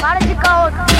Para de caô. Caô,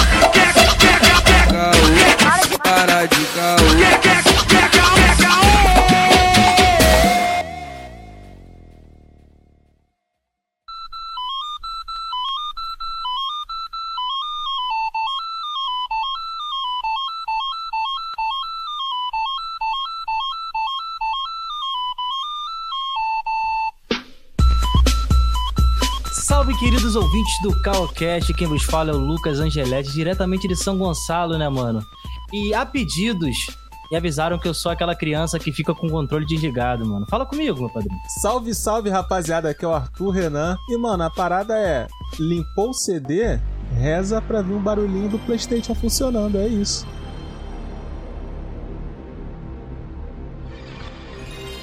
ouvintes do Calcast, quem vos fala é o Lucas Angeletti, diretamente de São Gonçalo, né, mano? E há pedidos, e avisaram que eu sou aquela criança que fica com o controle desligado, mano. Fala comigo, meu padrinho. Salve, salve, rapaziada. Aqui é o Arthur Renan. E, mano, a parada é: limpou o CD, reza pra vir um barulhinho do PlayStation funcionando. É isso.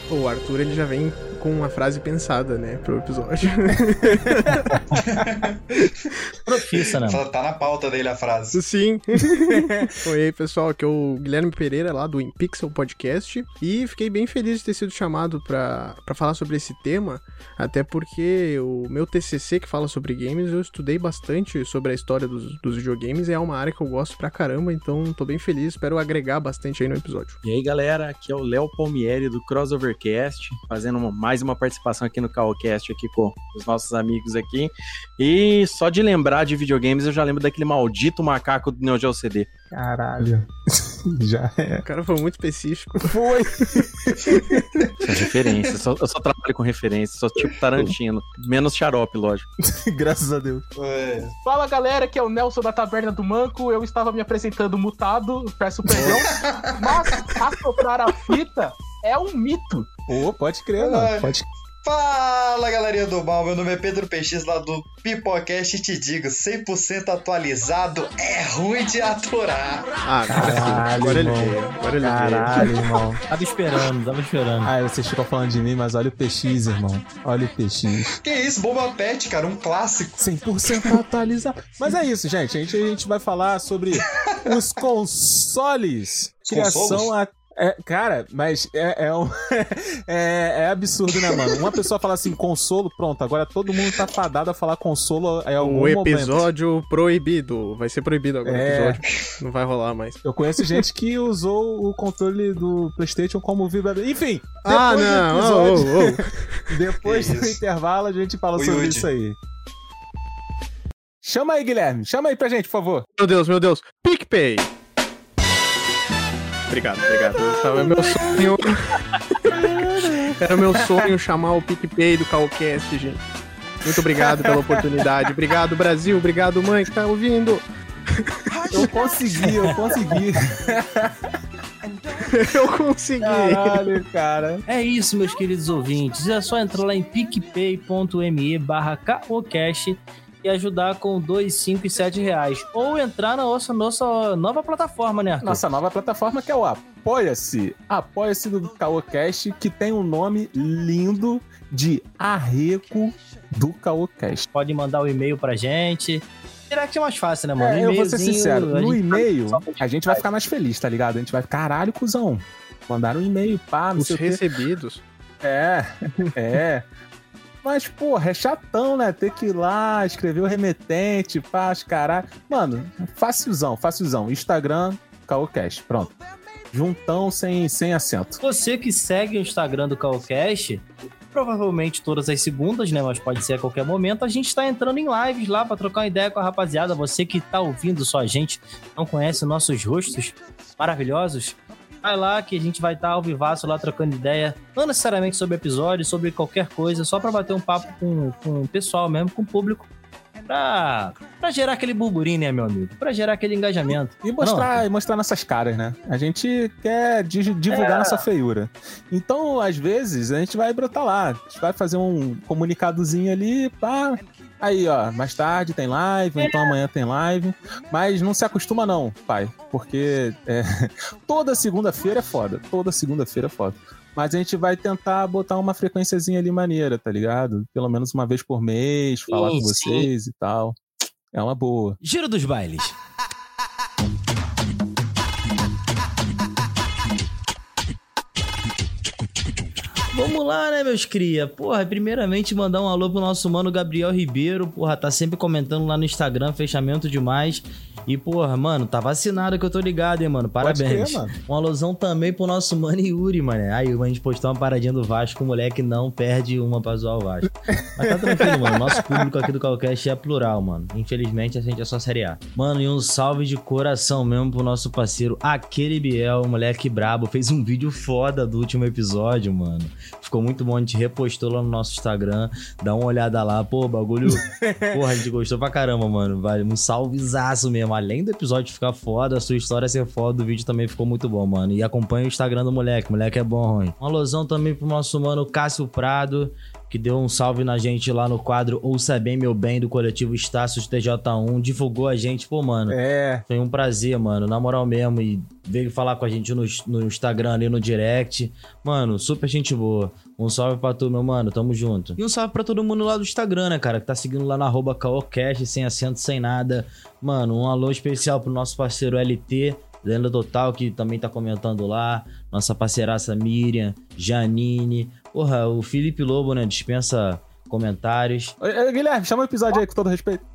O Arthur ele já vem com uma frase pensada, né, pro episódio. Profissa, né? Tá na pauta dele a frase. Sim. Oi aí, pessoal, aqui é o Guilherme Pereira lá do InPixel Podcast e fiquei bem feliz de ter sido chamado pra pra falar sobre esse tema, até porque o meu TCC que fala sobre games, eu estudei bastante sobre a história dos, dos videogames e é uma área que eu gosto pra caramba, então tô bem feliz, espero agregar bastante aí no episódio. E aí, galera, aqui é o Léo Palmieri do Crossovercast, fazendo uma- mais uma participação aqui no Calcast aqui com os nossos amigos aqui. E só de lembrar de videogames, eu já lembro daquele maldito macaco do Neo Geo CD. Caralho. Já é. O cara foi muito específico. Foi. É referência, só- eu só trabalho com referência, sou tipo Tarantino, menos xarope, lógico. Graças a Deus. Ué, Fala galera, aqui é o Nelson da Taberna do Manco. Eu estava me apresentando mutado, peço perdão. mas assoprar a fita é um mito. Pô, pode crer, mano. Pode Fala galerinha do mal, meu nome é Pedro PX lá do Pipocast e te digo, 100% atualizado é ruim de aturar. Ah, Caralho, agora ele irmão. veio, agora ele veio. Caralho, irmão. Tava esperando, tava esperando. Ai, vocês ficam falando de mim, mas olha o PX, irmão. Olha o PX. Que isso, Bomba Pet, cara, um clássico. 100% atualizado. Mas é isso, gente. A gente, a gente vai falar sobre os consoles. Criação consolos? a. É, cara, mas é, é, um- é, é absurdo, né, mano? Uma pessoa fala assim, consolo, pronto, agora todo mundo tá fadado a falar consolo é algum O momento. episódio proibido. Vai ser proibido agora É. o episódio. Não vai rolar mais. Eu conheço gente que usou o controle do PlayStation como vibrador. Enfim, depois Ah, do não. episódio, Oh, oh, oh. depois do intervalo, a gente fala O sobre isso aí. Chama aí, Guilherme. Chama aí pra gente, por favor. Meu Deus, meu Deus. PicPay. Obrigado, obrigado. Tava meu sonho. Era meu sonho chamar o PicPay do Calcast, gente. Muito obrigado pela oportunidade. Obrigado, Brasil. Obrigado, mãe, que tá ouvindo. Eu consegui, eu consegui. Eu consegui. Caralho, cara. É isso, meus queridos ouvintes. É só entrar lá em picpay.me barra caocast e ajudar com 2, 5 e 7 reais. Ou entrar na nossa, nossa nova plataforma, né, Arthur? Nossa nova plataforma que é o Apoia-se. Apoia-se do Caocast, que tem um nome lindo de Arreco do Caocast. Pode mandar o e-mail pra gente. Direct é mais fácil, né, mano? É, eu vou ser sincero, no gente- e-mail a gente vai ficar mais feliz, tá ligado? A gente vai, caralho, cuzão. Mandaram um e-mail, pá, não Os sei o quê. recebidos. É, é. Mas, porra, é chatão, né? Ter que ir lá, escrever o remetente, os caralho. Mano, facilzão, facilzão. Instagram, Caocast, pronto. Juntão sem, sem acento. Você que segue o Instagram do Calcast, provavelmente todas as segundas, né? Mas pode ser a qualquer momento. A gente tá entrando em lives lá pra trocar uma ideia com a rapaziada. Você que tá ouvindo só a gente, não conhece nossos rostos maravilhosos. Vai lá que a gente vai estar ao vivaço lá trocando ideia, não necessariamente sobre episódio, sobre qualquer coisa, só pra bater um papo com, com o pessoal mesmo, com o público, pra, pra gerar aquele burburinho, né, meu amigo? Pra gerar aquele engajamento. E mostrar, e mostrar nossas caras, né? A gente quer di- divulgar É. nossa feiura. Então, às vezes, a gente vai brotar lá. A gente vai fazer um comunicadozinho ali, pá. Aí, ó, mais tarde tem live, então amanhã tem live. Mas não se acostuma, não, pai. Porque é, toda segunda-feira é foda. Toda segunda-feira é foda. Mas a gente vai tentar botar uma frequênciazinha ali maneira, tá ligado? Pelo menos uma vez por mês, falar Sim, com sim. vocês e tal. É uma boa. Giro dos bailes. Vamos lá, né, meus cria? Porra, primeiramente mandar um alô pro nosso mano Gabriel Ribeiro. Porra, tá sempre comentando lá no Instagram, fechamento demais. E, porra, mano, tá vacinado que eu tô ligado, hein, mano. Parabéns. crer, mano. Um alusão também pro nosso mano Yuri, mano. Aí a gente postou uma paradinha do Vasco, o moleque não perde uma pra zoar o Vasco. Mas tá tranquilo, mano. Nosso público aqui do Calcast é plural, mano. Infelizmente a gente é só Série A. Mano, e um salve de coração mesmo pro nosso parceiro, aquele Biel, moleque brabo. Fez um vídeo foda do último episódio, mano. Ficou muito bom, a gente repostou lá no nosso Instagram. Dá uma olhada lá, pô, bagulho. Porra, a gente gostou pra caramba, mano. Vale um salvezaço mesmo. Além do episódio ficar foda, a sua história ser foda, o vídeo também ficou muito bom, mano. E acompanha o Instagram do moleque. Moleque é bom, ruim. Um alusão também pro nosso mano Cássio Prado. Que deu um salve na gente lá no quadro Ouça Bem Meu Bem do coletivo Estácios TJ1. Divulgou a gente, pô, mano. É. Foi um prazer, mano, na moral mesmo. E veio falar com a gente no, no Instagram ali no direct. Mano, super gente boa. Um salve pra tu, meu mano. Tamo junto. E um salve pra todo mundo lá do Instagram, né, cara? Que tá seguindo lá na arroba Caocast, sem acento, sem nada. Mano, um alô especial pro nosso parceiro LT. Lenda Total, que também tá comentando lá. Nossa parceiraça Miriam, Janine. Porra, o Felipe Lobo, né? Dispensa comentários. Guilherme, chama o episódio aí com todo respeito.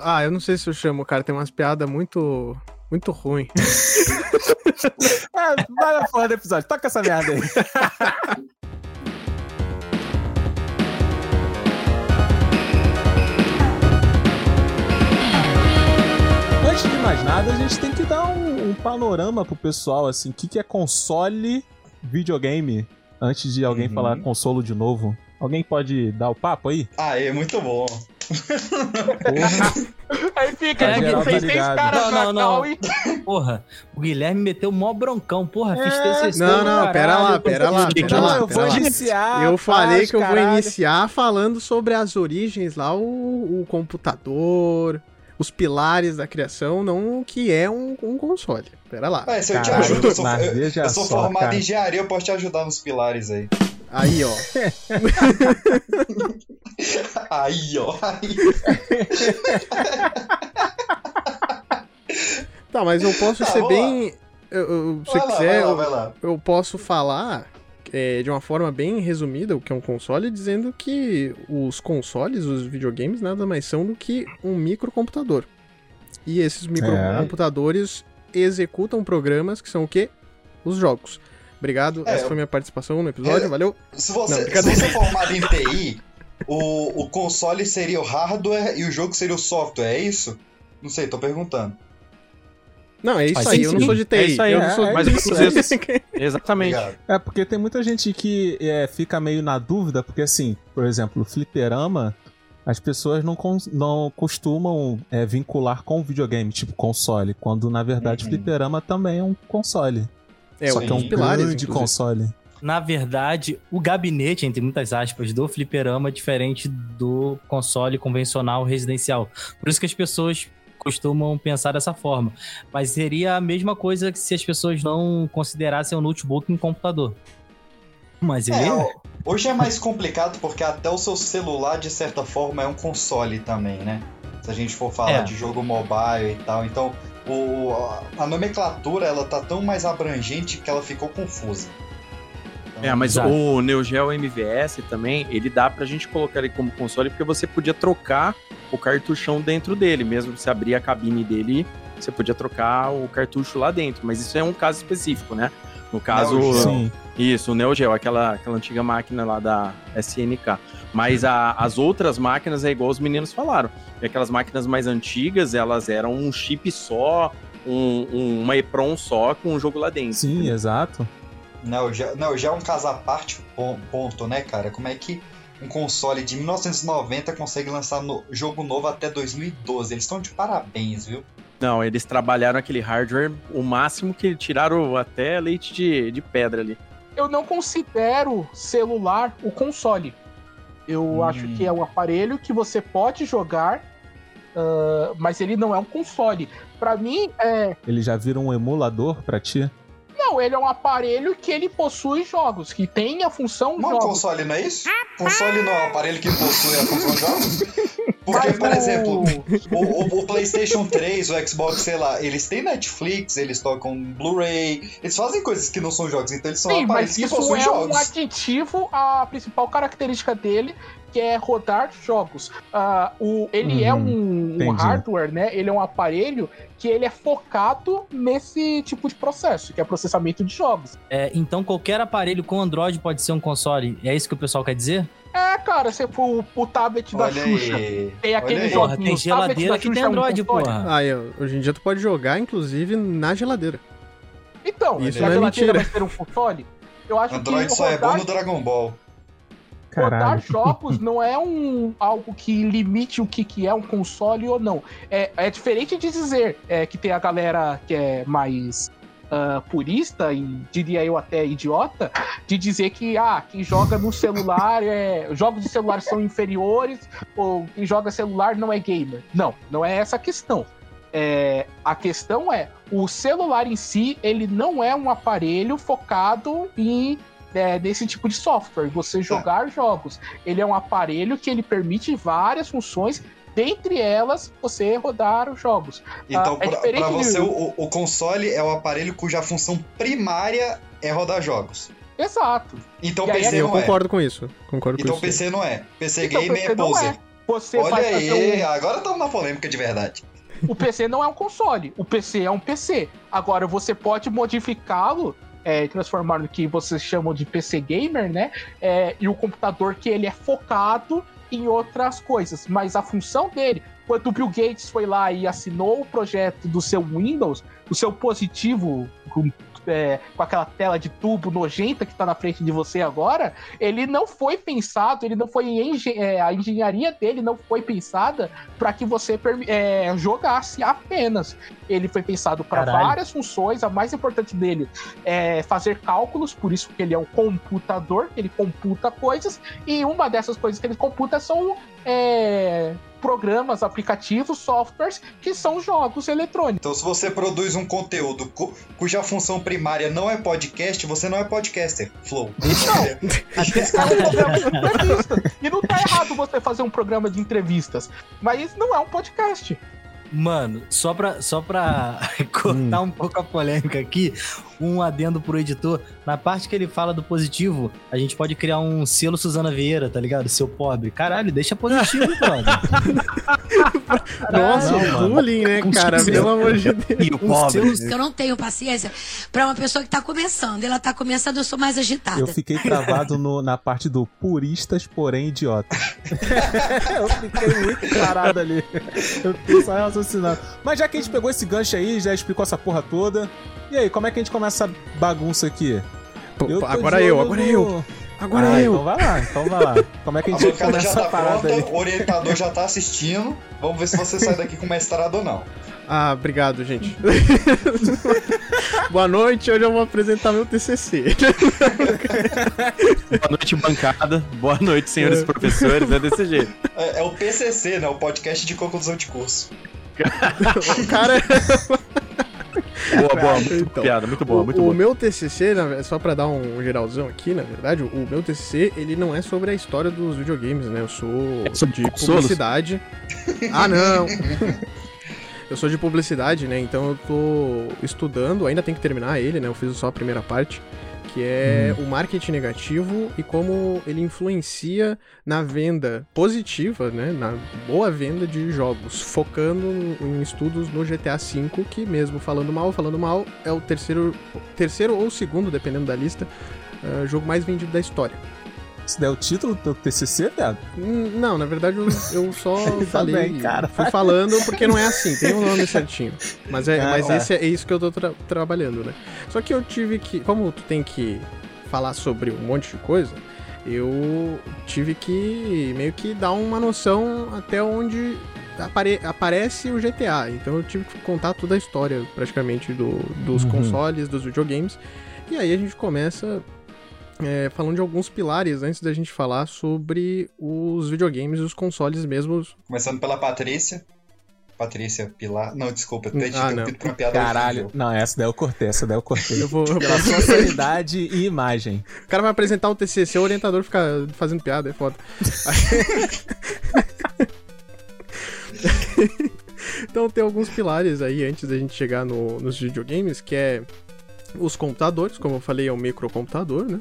Ah, eu não sei se eu chamo, cara. Tem umas piadas muito. Muito ruim. É, vai na porra do episódio. Toca essa merda aí. Antes de mais nada, a gente tem que dar um, um panorama pro pessoal, assim, o que, que é console videogame, antes de alguém Uhum. falar consolo de novo. Alguém pode dar o papo aí? Aê, muito bom. Porra. Aí fica, É, porque geral tá caras Não, não, não. e Porra, o Guilherme meteu mó broncão. Porra, fiz É, TCC. Não, não, caralho, pera lá, eu pera lá, pera lá, eu vou lá. iniciar. eu falei que eu vou caralho. iniciar falando sobre as origens lá, o, o computador, os pilares da criação, não o que é um, um console. Pera lá. É, se eu te Caralho, ajudo, eu sou, eu, eu sou só, formado cara. em engenharia, eu posso te ajudar nos pilares aí. Aí, ó. Aí, ó. Aí. Tá, mas eu posso Tá, ser bem. eu- eu- se Vai lá, quiser, vai lá, vai lá. eu posso falar é, de uma forma bem resumida o que é um console, dizendo que os consoles, os videogames, nada mais são do que um microcomputador. E esses microcomputadores executam programas que são o quê? Os jogos. Obrigado, É, essa foi minha participação no episódio, É. valeu. Se Não, você, se brincadeira. você é formado em TI, o, o console seria o hardware e o jogo seria o software, é isso? Não sei, tô perguntando. Não, é isso Faz aí, eu não sentido. sou de TI. É isso aí, eu é, não sou é Mas isso, inclusive, é exatamente. Obrigado. É, porque tem muita gente que é, fica meio na dúvida, porque assim, por exemplo, o fliperama, as pessoas não, não costumam é, vincular com o videogame, tipo console, quando na verdade Uhum. fliperama também é um console. É, Só um que é um pilares, grande inclusive. console. Na verdade, o gabinete, entre muitas aspas, do fliperama é diferente do console convencional residencial. Por isso que as pessoas costumam pensar dessa forma. Mas seria a mesma coisa que se as pessoas não considerassem o notebook um computador. Mas ele É, é. hoje é mais complicado porque até o seu celular, de certa forma, é um console também, né? Se a gente for falar É. de jogo mobile e tal. Então, o, a nomenclatura ela tá tão mais abrangente que ela ficou confusa. É, mas Exato. o Neo Geo MVS também, ele dá pra gente colocar ele como console porque você podia trocar o cartuchão dentro dele, mesmo se abrir a cabine dele, você podia trocar o cartucho lá dentro, mas isso é um caso específico, né? No caso, Neo Geo. Sim. isso, o Neo Geo, aquela, aquela antiga máquina lá da SNK. Mas a- as outras máquinas é igual os meninos falaram. E aquelas máquinas mais antigas, elas eram um chip só, um, um- uma EPROM só com um jogo lá dentro. Sim, exato. Não, já, não, já é um caso à parte, pon- ponto, né, cara? Como é que um console de 1990 consegue lançar no- jogo novo até 2012? Eles estão de parabéns, viu? Não, eles trabalharam aquele hardware o máximo que tiraram até leite de, de pedra ali. eu não considero celular o console. Eu Hum. acho que é um aparelho que você pode jogar, ah, mas ele não é um console. Pra mim, é. Ele já vira um emulador pra ti? Não, ele é um aparelho que ele possui jogos, que tem a função Não, jogos. console não é isso? Console não é um aparelho que possui a função de jogos? Porque, Mas por o- exemplo, o, o- o PlayStation 3, o Xbox, sei lá, eles têm Netflix, eles tocam Blu-ray, eles fazem coisas que não são jogos, então eles são Sim, aparelhos mas que isso possuem é um jogos. aditivo à principal característica dele, que é rodar jogos. Ah, o, ele é Uhum, um, um hardware, né? Ele é um aparelho que ele é focado nesse tipo de processo, que é processamento de jogos. É, então qualquer aparelho com Android pode ser um console. É isso que o pessoal quer dizer? É, cara, se for o, o tablet da Olha Xuxa. aí. Tem aquele jogo. Tem geladeira da que tem é Android, porra. Ó, hoje em dia tu pode jogar, inclusive, na geladeira. Então, Isso se a não é geladeira mentira. vai ser um console, eu acho Android que só é bom rodar no Dragon Ball. Rodar Caralho. jogos não é um algo que limite o que, que é um console ou não. É, é diferente de dizer é, que tem a galera que é mais ah, purista e diria eu até idiota de dizer que ah, quem joga no celular é jogos de celular são inferiores ou quem joga celular não é gamer. Não, não é essa a questão. É, a questão é o celular em si ele não é um aparelho focado em é, nesse tipo de software, você jogar jogos. Ele é um aparelho que ele permite várias funções, dentre elas você rodar os jogos. Então, é pra, diferente pra você, de- o, o console é o aparelho cuja função primária é rodar jogos. Exato. Então E aí PC eu não é. concordo com isso. Concordo Então com isso. PC não é. PC Então, Gamer PC é não poser. é. Você Olha aí, um- agora estamos na polêmica de verdade. O PC não é um console, o PC é um PC. Agora você pode modificá-lo, é, transformar no que vocês chamam de PC gamer, né? É, e o computador que ele é focado em outras coisas. Mas a função dele, quando o Bill Gates foi lá e assinou o projeto do seu Windows, o seu positivo é, com aquela tela de tubo nojenta que tá na frente de você agora, ele não foi pensado, ele não foi engen- é, a engenharia dele não foi pensada para que você é, jogasse apenas. Ele foi pensado para várias funções, a mais importante dele é fazer cálculos, por isso que ele é um computador, ele computa coisas, e uma dessas coisas que ele computa são é, programas, aplicativos, softwares, que são jogos eletrônicos. Então, se você produz um conteúdo cu- cuja função primária não é podcast, você não é podcaster. Flow. Esse é um programa de entrevistas. E não tá errado você fazer um programa de entrevistas, mas isso não é um podcast. Mano, só pra, só pra cortar um pouco a polêmica aqui, um adendo pro editor. Na parte que ele fala do positivo, a gente pode criar um selo Suzana Vieira, tá ligado? Seu pobre. Caralho, deixa positivo, brother. Nossa, Não, bullying, né, cara? Pelo amor de Deus. E o pobre. selo- Eu não tenho paciência pra uma pessoa que tá começando. Ela tá começando, eu sou mais agitada. Eu fiquei travado no- na parte do puristas, porém idiotas. eu fiquei muito parado ali. Eu fiquei só raciocinando. Mas já que a gente pegou esse gancho aí, já explicou essa porra toda. E aí, como é que a gente começa essa bagunça aqui? Pô, tô agora eu, agora no- eu. Agora Ah, eu. Então vai lá, então vai lá. Como é que a A gente bancada começa já essa tá parada pronta, aí? o orientador já tá assistindo. Vamos ver se você sai daqui com mestrado ou não. Ah, obrigado, gente. Boa noite, hoje eu vou apresentar meu TCC. Boa noite, bancada. Boa noite, senhores professores. É desse jeito. É, é o PCC, né? O podcast de conclusão de curso. o cara... Boa, boa. Muito Então, piada, muito boa, o, muito o boa. meu TCC, só pra dar um geralzão aqui, na verdade, o meu TCC, ele não é sobre a história dos videogames, né? Eu sou É de publicidade. ah, não! eu sou de publicidade, né? Então eu tô estudando, ainda tem que terminar ele, né? Eu fiz só a primeira parte, que é o marketing negativo e como ele influencia na venda positiva, né? Na boa venda de jogos, focando em estudos no GTA V, que mesmo falando mal, falando mal, é o terceiro, terceiro ou segundo, dependendo da lista, eh, jogo mais vendido da história. Isso daí é o título do teu TCC, viado? Hum, Não, na verdade eu, eu só falei. bem, cara. Fui falando porque não é assim, tem um nome certinho. Mas, é, Ah, mas tá. esse é, é isso que eu tô tra- trabalhando, né? Só que eu tive que. Como tu tem que falar sobre um monte de coisa, eu tive que meio que dar uma noção até onde apare- aparece o GTA. Então eu tive que contar toda a história, praticamente, do, dos Uhum. consoles, dos videogames. E aí a gente começa é, falando de alguns pilares antes da gente falar sobre os videogames e os consoles mesmos. Começando pela Patrícia. Patrícia Pilar. Não, desculpa, eu te Ah, não. por uma piada Caralho. Não, essa daí eu cortei, essa daí eu cortei. Eu vou, Pela socialidade e imagem. o cara vai apresentar o TCC, o orientador fica fazendo piada, é foda. Então tem alguns pilares aí antes da gente chegar no- nos videogames, que é os computadores, como eu falei, é um microcomputador, né?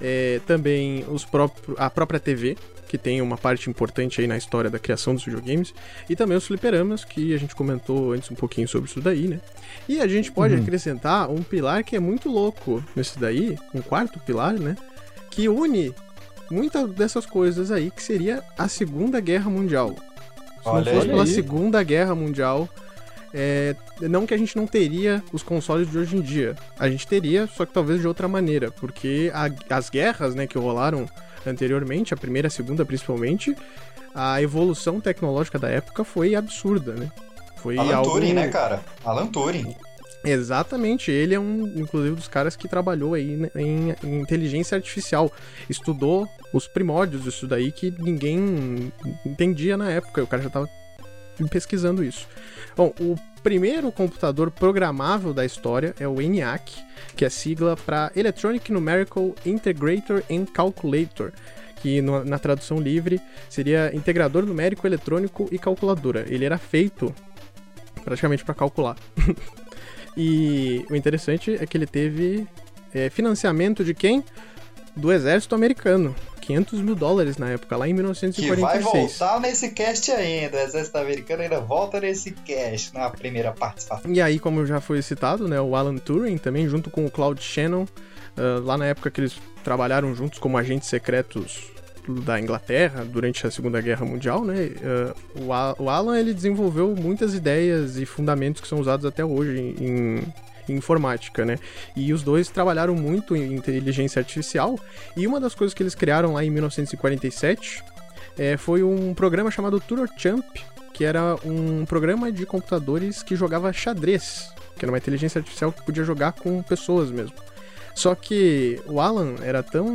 É, também os próprio, a própria TV, que tem uma parte importante aí na história da criação dos videogames, e também os fliperamas, que a gente comentou antes um pouquinho sobre isso daí, né? E a gente pode Uhum. acrescentar um pilar que é muito louco nesse daí, um quarto pilar, né? Que une muitas dessas coisas aí, que seria a Segunda Guerra Mundial. Se Olha não fosse aí. pela Segunda Guerra Mundial, é, não que a gente não teria os consoles de hoje em dia. A gente teria, só que talvez de outra maneira, porque a- as guerras né, que rolaram anteriormente, a primeira e a segunda principalmente, a evolução tecnológica da época foi absurda, né? Foi Alan algo... Turing, né, cara? Alan Turing. Exatamente, ele é um, inclusive, dos caras que trabalhou aí né, em, em inteligência artificial. Estudou os primórdios disso daí que ninguém entendia na época. O cara já tava pesquisando isso. Bom, o primeiro computador programável da história é o ENIAC, que é sigla para Electronic Numerical Integrator and Calculator, que no- na tradução livre seria integrador numérico, eletrônico e calculadora. Ele era feito praticamente para calcular. E o interessante é que ele teve é, financiamento de quem? Do exército americano. 500 mil dólares na época, lá em Que vai 1946. voltar nesse cast ainda. O Exército Americano ainda volta nesse cast, na primeira participação. E aí, como já foi citado, né, o Alan Turing também, junto com o Claude Shannon, ah, lá na época que eles trabalharam juntos como agentes secretos da Inglaterra durante a Segunda Guerra Mundial, né, o, A- o Alan ele desenvolveu muitas ideias e fundamentos que são usados até hoje em, informática, né? E os dois trabalharam muito em inteligência artificial. E uma das coisas que eles criaram lá em 1947 eh, foi um programa chamado TuroChamp, que era um programa de computadores que jogava xadrez, que era uma inteligência artificial que podia jogar com pessoas mesmo. Só que o Alan era tão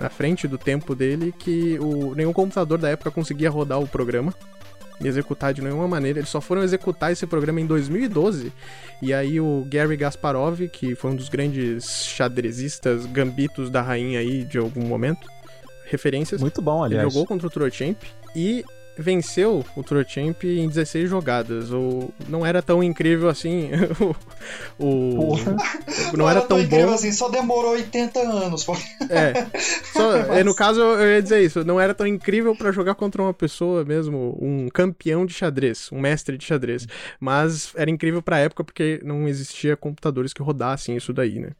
à frente do tempo dele que o, nenhum computador da época conseguia rodar o programa executar de nenhuma maneira. Eles só foram executar esse programa em 2012. E aí o Gary Gasparov, que foi um dos grandes xadrezistas gambitos da rainha aí de algum momento, referências, Muito bom, ele aliás. jogou contra o Turochamp e venceu o Turochamp em 16 jogadas. O, não era tão incrível assim. o, não era tão incrível bom. assim, só demorou 80 anos. pô. É. Só, é, no caso, eu ia dizer isso. Não era tão incrível pra jogar contra uma pessoa mesmo, um campeão de xadrez, um mestre de xadrez. Mas era incrível pra época porque não existia computadores que rodassem isso daí, né?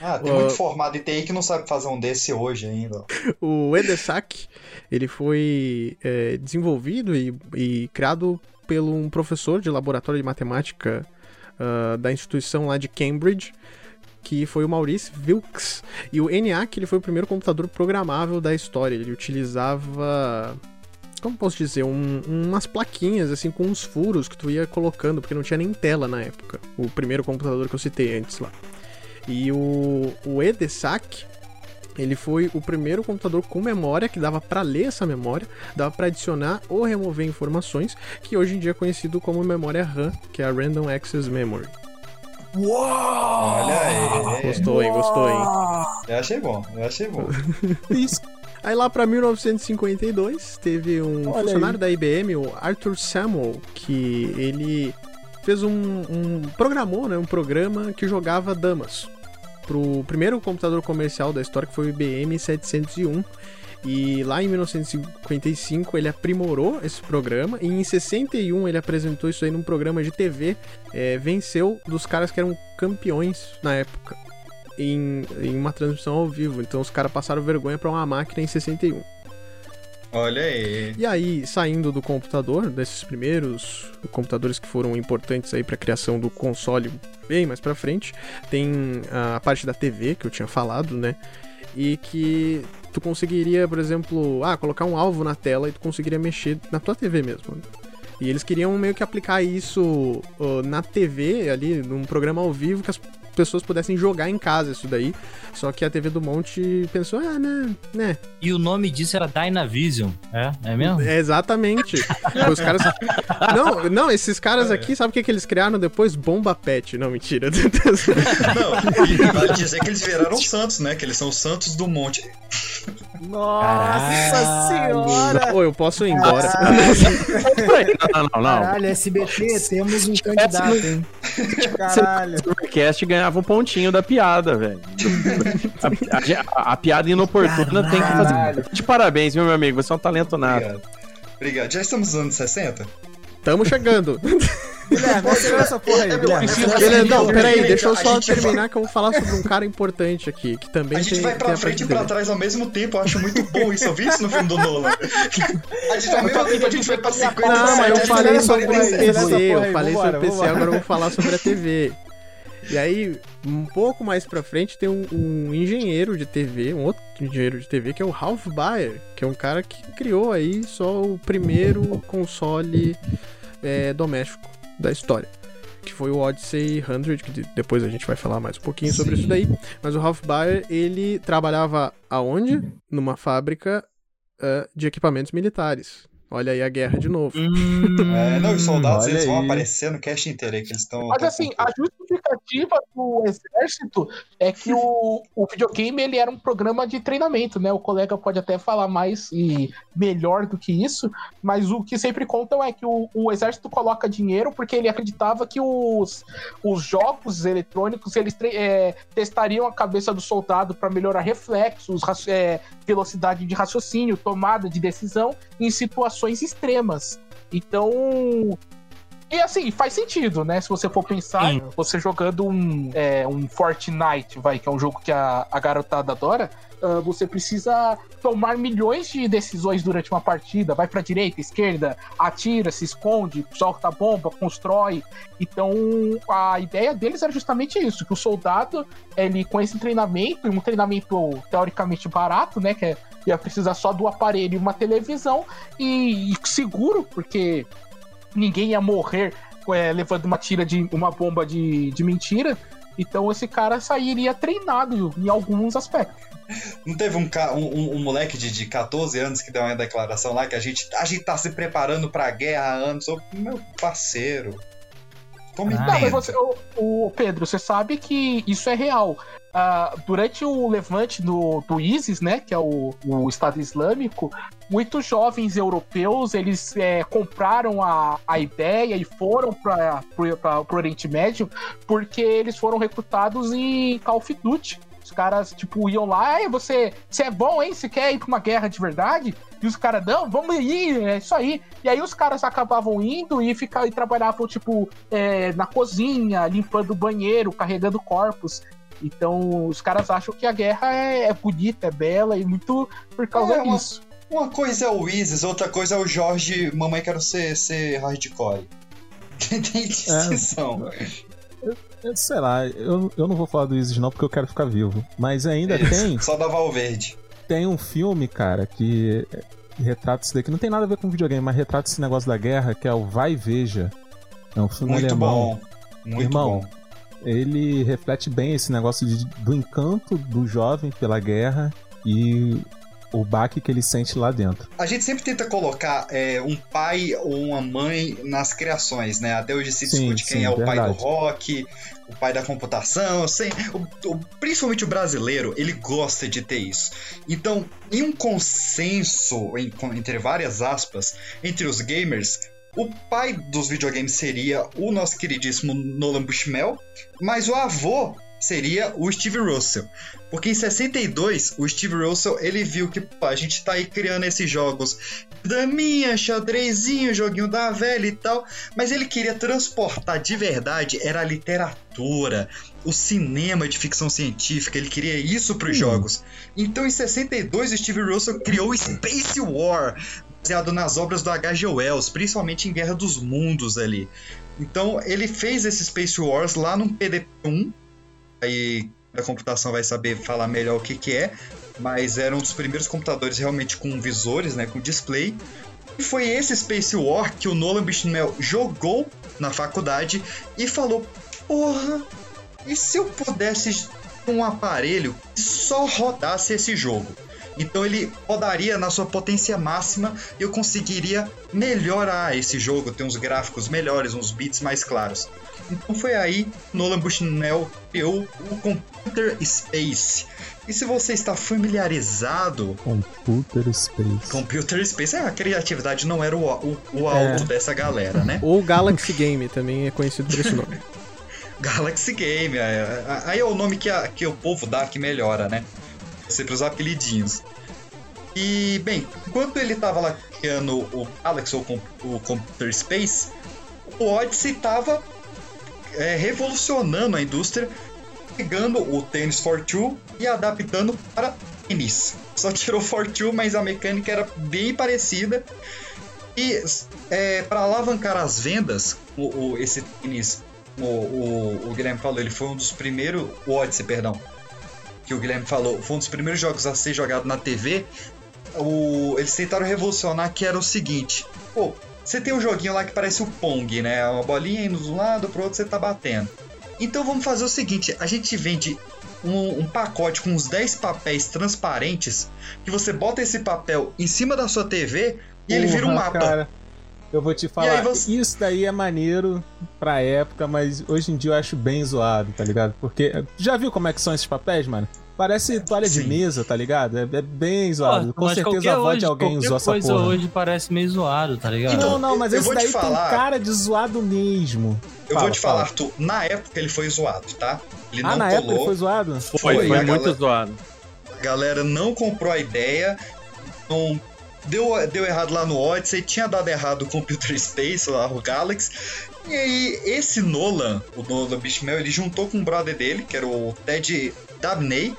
Ah, tem Uh, muito formado em TI que não sabe fazer um desse hoje ainda. O EDSAC, ele foi é, desenvolvido e, e criado pelo um professor de laboratório de matemática ah, da instituição lá de Cambridge, que foi o Maurice Wilkes. E o ENIAC, ele foi o primeiro computador programável da história. Ele utilizava... Como posso dizer? Um- umas plaquinhas, assim, com uns furos que tu ia colocando, porque não tinha nem tela na época. O primeiro computador que eu citei antes lá. E o, o EDSAC, ele foi o primeiro computador com memória que dava para ler essa memória, dava para adicionar ou remover informações, que hoje em dia é conhecido como memória RAM, que é a Random Access Memory. Olha aí. Gostou, hein? Gostou, hein? Eu achei bom, eu achei bom. Isso. Aí lá para 1952, teve um Olha funcionário da IBM, o Arthur Samuel, que ele fez um, um programou, né, um programa que jogava damas pro primeiro computador comercial da história, que foi o IBM 701. E lá em 1955 ele aprimorou esse programa e em 61 ele apresentou isso aí num programa de TV. é, venceu dos caras que eram campeões na época em, em uma transmissão ao vivo. Então os caras passaram vergonha pra uma máquina em 61. Olha aí. E aí, saindo do computador, desses primeiros computadores que foram importantes aí para a criação do console bem mais para frente, tem a parte da TV que eu tinha falado, né? E que tu conseguiria, por exemplo, ah, colocar um alvo na tela e tu conseguiria mexer na tua TV mesmo. E eles queriam meio que aplicar isso ó, na TV, ali, num programa ao vivo, que as pessoas pudessem jogar em casa isso daí. Só que a TV do Monte pensou, ah, né, né. E o nome disso era Dynavision, é? É mesmo? É, exatamente. Os caras. Não, não, esses caras aqui, sabe o que, que eles criaram depois? Bomba Pet. Não, mentira. Não, e vale dizer que eles viraram santos, né? Que eles são os santos do monte. Nossa senhora! Ô, eu posso ir embora. Não, não, não. Caralho, SBT, temos um candidato, hein? Caralho. O Supercast ganhava um pontinho da piada, velho. A, a- a piada inoportuna tem que fazer. De parabéns, viu, meu amigo? Você é um talento nato. Obrigado. Obrigado. Já estamos nos anos 60? Tamo chegando. Guilherme, acelera essa porra aí, Guilherme. preciso- acelera Beleza, essa não, peraí, aí. deixa eu só terminar que eu vou falar sobre um cara importante aqui, que também A gente tem, vai pra frente e pra trás ao mesmo tempo. Eu acho muito bom isso. Eu vi isso no filme do Nolan. A gente, ao mesmo tempo a gente vai pra 50 Não, mas eu falei sobre essa PC, eu falei sobre PC, vambora. agora eu vou falar sobre a TV. E aí, um pouco mais pra frente, tem um, um engenheiro de TV, um outro engenheiro de TV, que é o Ralph Baer, que é um cara que criou aí só o primeiro console é, doméstico da história. Que foi o Odyssey 100, que de- depois a gente vai falar mais um pouquinho sobre Sim. isso daí. Mas o Ralph Baer, ele trabalhava aonde? Numa fábrica ah, de equipamentos militares. Olha aí a guerra de novo. É, não, os soldados eles vão aí. aparecer no cast inteiro aí, que eles estão. Mas assim, a justificativa do exército é que o, o videogame ele era um programa de treinamento, né? O colega pode até falar mais e melhor do que isso, mas o que sempre contam é que o, o exército coloca dinheiro porque ele acreditava que os, os jogos eletrônicos eles é, testariam a cabeça do soldado para melhorar reflexos, é, velocidade de raciocínio, tomada de decisão em situações extremas. Então, e assim, faz sentido, né? Se você for pensar, Sim. você jogando um, é, um Fortnite, vai, que é um jogo que a, a garotada adora, ah, você precisa tomar milhões de decisões durante uma partida. Vai pra direita, esquerda, atira, se esconde, solta a bomba, constrói. Então, a ideia deles era justamente isso: que o soldado, ele com esse treinamento, e um treinamento teoricamente barato, né? Que é, ia precisar só do aparelho e uma televisão, e, e seguro, porque ninguém ia morrer é, levando uma tira de uma bomba de, de mentira. Então esse cara sairia treinado em alguns aspectos. Não teve um, um, um- moleque de, de 14 anos que deu uma declaração lá que a gente, a gente tá se preparando pra guerra há anos. Meu parceiro. Tome Ah, Não, você, o, o Pedro, você sabe que isso é real. Ah, durante o levante do, do ISIS, né, que é o, o Estado Islâmico, muitos jovens europeus eles é, compraram a, a ideia e foram para o Oriente Médio porque eles foram recrutados em Call of Duty. Os caras, tipo, iam lá, "Ei, você, você é bom, hein? Você quer ir pra uma guerra de verdade? E os caras, não, vamos ir, é isso aí. E aí os caras acabavam indo e, ficavam, e trabalhavam, tipo, é, na cozinha, limpando o banheiro, carregando corpos. Então, os caras acham que a guerra é, é bonita, é bela e muito por causa É, disso. Uma coisa é o Isis, outra coisa é o Jorge, mamãe quero ser, ser hardcore. Tem distinção. Eu sei lá, eu, eu não vou falar do Isis não porque eu quero ficar vivo. Mas ainda Isso, tem, Só da Valverde. tem um filme, cara, que retrata isso daqui. Não tem nada a ver com videogame, mas retrata esse negócio da guerra, que é o Vai Veja. É um filme Muito alemão. bom. Muito Irmão, bom. Ele reflete bem esse negócio de- do encanto do jovem pela guerra e o baque que ele sente lá dentro. A gente sempre tenta colocar é, um pai ou uma mãe nas criações, né? Até hoje se Sim, discute quem sim, é o pai do verdade. rock, o pai da computação, assim, o- o- principalmente o brasileiro, ele gosta de ter isso. Então, em um consenso, em- entre várias aspas, entre os gamers, o pai dos videogames seria o nosso queridíssimo Nolan Bushnell, mas o avô seria o Steve Russell. Porque em 62, o Steve Russell, ele viu que pô, a gente tá aí criando esses jogos daminha, xadrezinho, joguinho da velha e tal, mas ele queria transportar de verdade era a literatura, o cinema de ficção científica, ele queria isso para os jogos. Então em 62, o Steve Russell criou o Space War, baseado nas obras do H.G. Wells, principalmente em Guerra dos Mundos ali. Então ele fez esse Space Wars lá num PDP-1, aí a computação vai saber falar melhor o que que é, mas era um dos primeiros computadores realmente com visores, né, com display. E foi esse Space War que o Nolan Bushnell jogou na faculdade e falou: "Porra, e se eu pudesse um aparelho que só rodasse esse jogo? Então ele rodaria na sua potência máxima e eu conseguiria melhorar esse jogo, ter uns gráficos melhores, uns bits mais claros. Então foi aí que Nolan Bushnell criou o Computer Space. E se você está familiarizado Computer Space. Computer Space, é, a criatividade não era o, o, o alto É. dessa galera, né? Ou Galaxy Game também é conhecido por esse nome. Galaxy Game, é, é, aí é o nome que, a- que o povo dá que melhora, né? Sempre os apelidinhos. E, bem, enquanto ele tava lá criando o Galaxy ou o Computer Space, o Odyssey tava é, revolucionando a indústria, pegando o tênis for two e adaptando para tênis. Só tirou for two, mas a mecânica era bem parecida. E é, para alavancar as vendas, o, o- esse tênis, o, o, o Guilherme falou, ele foi um dos primeiros. O Odyssey, perdão. Que o Guilherme falou, foi um dos primeiros jogos a ser jogado na TV. O, eles tentaram revolucionar que era o seguinte: pô, você tem um joguinho lá que parece o Pong, né? Uma bolinha indo de um lado pro outro você tá batendo. Então vamos fazer o seguinte: a gente vende um, um pacote com uns 10 papéis transparentes que você bota esse papel em cima da sua TV e ele vira um mapa. Cara, eu vou te falar, você- isso daí é maneiro pra época, mas hoje em dia eu acho bem zoado, tá ligado? Porque já viu como é que são esses papéis, mano? Parece toalha de Sim. mesa, tá ligado? É, é bem zoado. Pô, Com certeza a hoje- de alguém usou essa coisa porra. hoje parece meio zoado, tá ligado? Então, Não, não, mas eu esse vou te daí tem falar- cara de zoado mesmo. Eu Fala, vou te falar, fala. Arthur, na época ele foi zoado, tá? Ele Ah, não na colou. época ele foi zoado? Foi, Foi, foi, muito galera- zoado. A galera não comprou a ideia. Não deu, deu errado lá no Odyssey, tinha dado errado o Computer Space, lá o Galaxy. E aí, esse Nolan, o Nolan Bushnell, ele juntou com um brother dele, que era o Ted Dabney,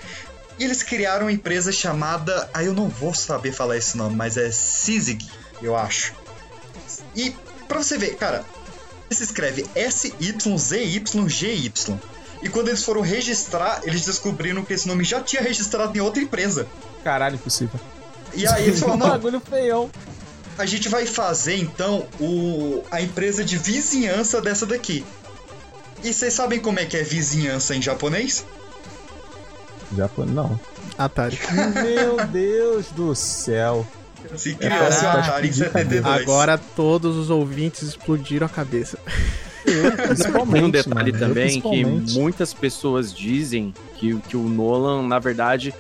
e eles criaram uma empresa chamada. Aí eu não vou saber falar esse nome, mas é Sizig, eu acho. E pra você ver, cara, se escreve S-Y-Z-Y-G-Y. E quando eles foram registrar, eles descobriram que esse nome já tinha registrado em outra empresa. Caralho, impossível. E aí eles falaram, não, Bagulho feião. a gente vai fazer então o, a empresa de vizinhança dessa daqui. E vocês sabem como é que é vizinhança em japonês? Já foi, não. Atari. Meu Deus do céu. Se criou-se o Caraca, Atari em de cabeça. 72. Agora todos os ouvintes explodiram a cabeça. Principalmente, Tem um detalhe mano, eu também que muitas pessoas dizem que, que o Nolan, na verdade,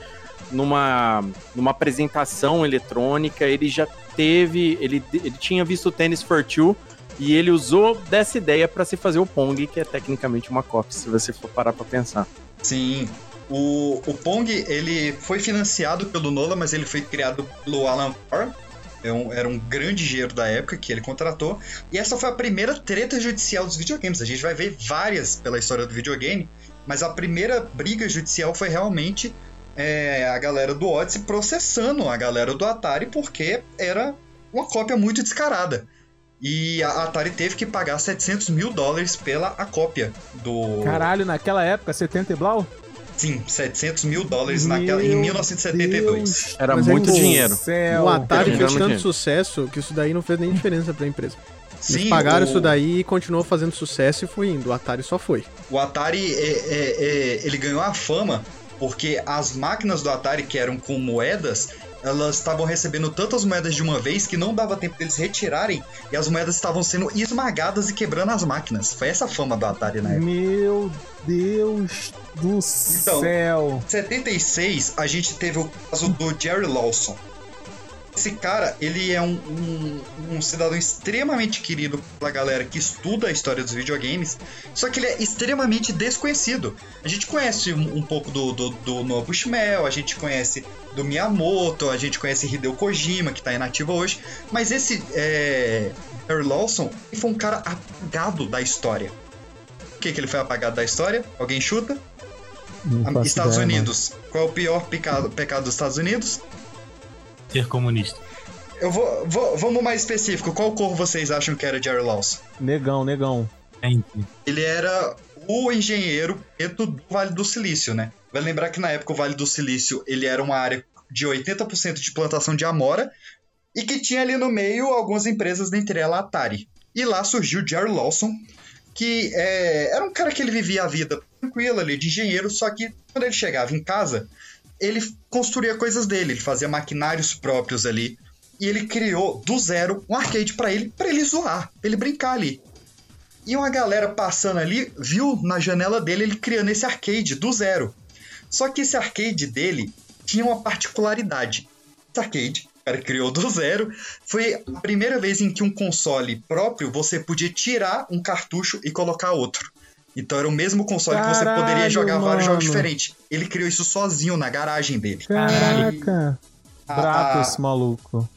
numa, numa apresentação eletrônica, ele já teve. Ele, ele tinha visto o Tennis for Two e ele usou dessa ideia para se fazer o Pong, que é tecnicamente uma cópia, se você for parar pra pensar. Sim. O, o Pong, ele foi financiado pelo Nolan, mas ele foi criado pelo Alan Moore. É era um grande engenheiro da época que ele contratou. E essa foi a primeira treta judicial dos videogames. A gente vai ver várias pela história do videogame, mas a primeira briga judicial foi realmente é, a galera do Odyssey processando a galera do Atari porque era uma cópia muito descarada. E a Atari teve que pagar 700 mil dólares pela a cópia do. Caralho, naquela época, 70 e blau? Sim, 700 mil dólares naquela, em Meu 1972. Deus Era Mas é muito o- dinheiro. Céu. o Atari era fez tanto sucesso que isso daí não fez nem diferença pra empresa. Eles Sim, pagaram o, isso daí e continuou fazendo sucesso e foi indo. O Atari só foi. O Atari, é, é, é, ele ganhou a fama porque as máquinas do Atari, que eram com moedas, elas estavam recebendo tantas moedas de uma vez que não dava tempo deles retirarem e as moedas estavam sendo esmagadas e quebrando as máquinas. Foi essa a fama do Atari na época. Meu Deus do Então, céu. Em 76, a gente teve o caso do Jerry Lawson. Esse cara, ele é um, um, um cidadão extremamente querido pela galera que estuda a história dos videogames, só que ele é extremamente desconhecido. A gente conhece um, um pouco do, do, do Noah a gente conhece do Miyamoto, a gente conhece Hideo Kojima, que tá inativo hoje, mas esse é, Jerry Lawson ele foi um cara apagado da história. Por que, que ele foi apagado da história? Alguém chuta? Não Estados ideia, Unidos. Qual é o pior pecado, pecado dos Estados Unidos? Ser comunista. Eu vou, vou- Vamos mais específico. Qual cor vocês acham que era Jerry Lawson? Negão, negão. Ele era o engenheiro preto do Vale do Silício, né? Vai lembrar que na época o Vale do Silício ele era uma área de 80% de plantação de amora e que tinha ali no meio algumas empresas, dentre elas a Atari. E lá surgiu Jerry Lawson que é, era um cara que ele vivia a vida tranquila ali, de engenheiro, só que quando ele chegava em casa, ele construía coisas dele, ele fazia maquinários próprios ali. E ele criou do zero um arcade pra ele, pra ele zoar, pra ele brincar ali. E uma galera passando ali viu na janela dele ele criando esse arcade do zero. Só que esse arcade dele tinha uma particularidade. Esse arcade, o cara criou do zero, foi a primeira vez em que um console próprio você podia tirar um cartucho e colocar outro. Então era o mesmo console que você poderia Caralho, jogar vários jogos mano. diferentes. Ele criou isso sozinho na garagem dele. Caraca. Brato esse maluco.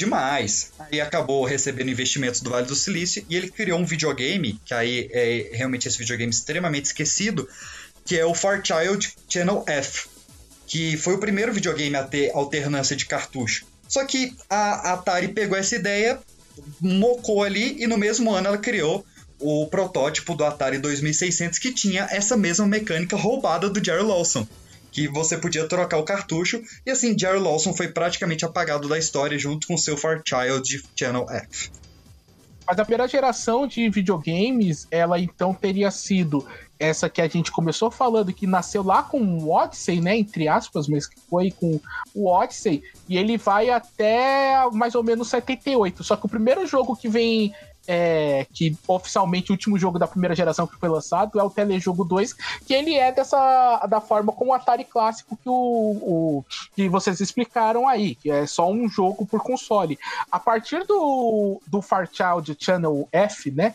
Demais. Aí acabou recebendo investimentos do Vale do Silício e ele criou um videogame, que aí é realmente esse videogame extremamente esquecido, que é o Far Child Channel F, que foi o primeiro videogame a ter alternância de cartucho. Só que a Atari pegou essa ideia, mocou ali e no mesmo ano ela criou o protótipo do Atari 2600 que tinha essa mesma mecânica roubada do Jerry Lawson. Que você podia trocar o cartucho, e assim, Jerry Lawson foi praticamente apagado da história junto com seu Far Child Channel F. Mas a primeira geração de videogames, ela então teria sido essa que a gente começou falando, que nasceu lá com o Odyssey, né? Entre aspas, mas que foi com o Odyssey, e ele vai até mais ou menos 78. Só que o primeiro jogo que vem. É, que oficialmente o último jogo da primeira geração que foi lançado é o Telejogo 2, que ele é dessa da forma como o Atari clássico que o, o- que vocês explicaram aí, que é só um jogo por console. A partir do, do Far Child Channel F, né?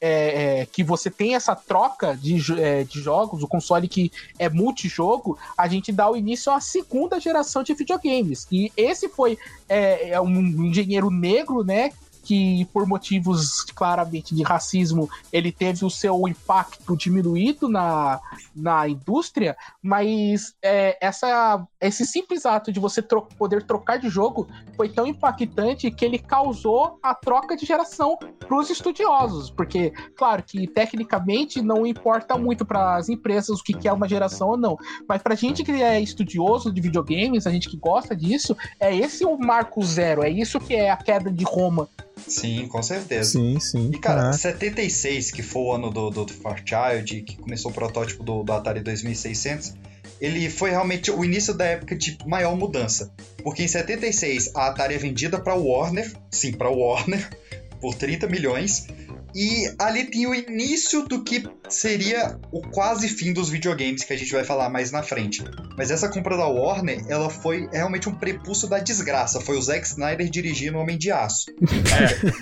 é, é, que você tem essa troca de, é, de jogos, o console que é multijogo, a gente dá o início à segunda geração de videogames. E esse foi é, é um engenheiro negro, né? Que por motivos claramente de racismo ele teve o seu impacto diminuído na, na indústria, mas é, essa, esse simples ato de você tro- poder trocar de jogo foi tão impactante que ele causou a troca de geração para os estudiosos, porque, claro, que tecnicamente não importa muito para as empresas o que, que é uma geração ou não, mas para gente que é estudioso de videogames, a gente que gosta disso, é esse o marco zero, é isso que é a queda de Roma. Sim, com certeza. Sim, sim. E cara, caraca. 76, que foi o ano do, do, do Far Child, que começou o protótipo do, do Atari 2600, ele foi realmente o início da época de maior mudança. Porque em 76 a Atari é vendida para Warner, sim, para Warner, por 30 milhões. E ali tem o início do que seria o quase fim dos videogames que a gente vai falar mais na frente. Mas essa compra da Warner, ela foi realmente um prepúcio da desgraça. Foi o Zack Snyder dirigindo Homem de Aço.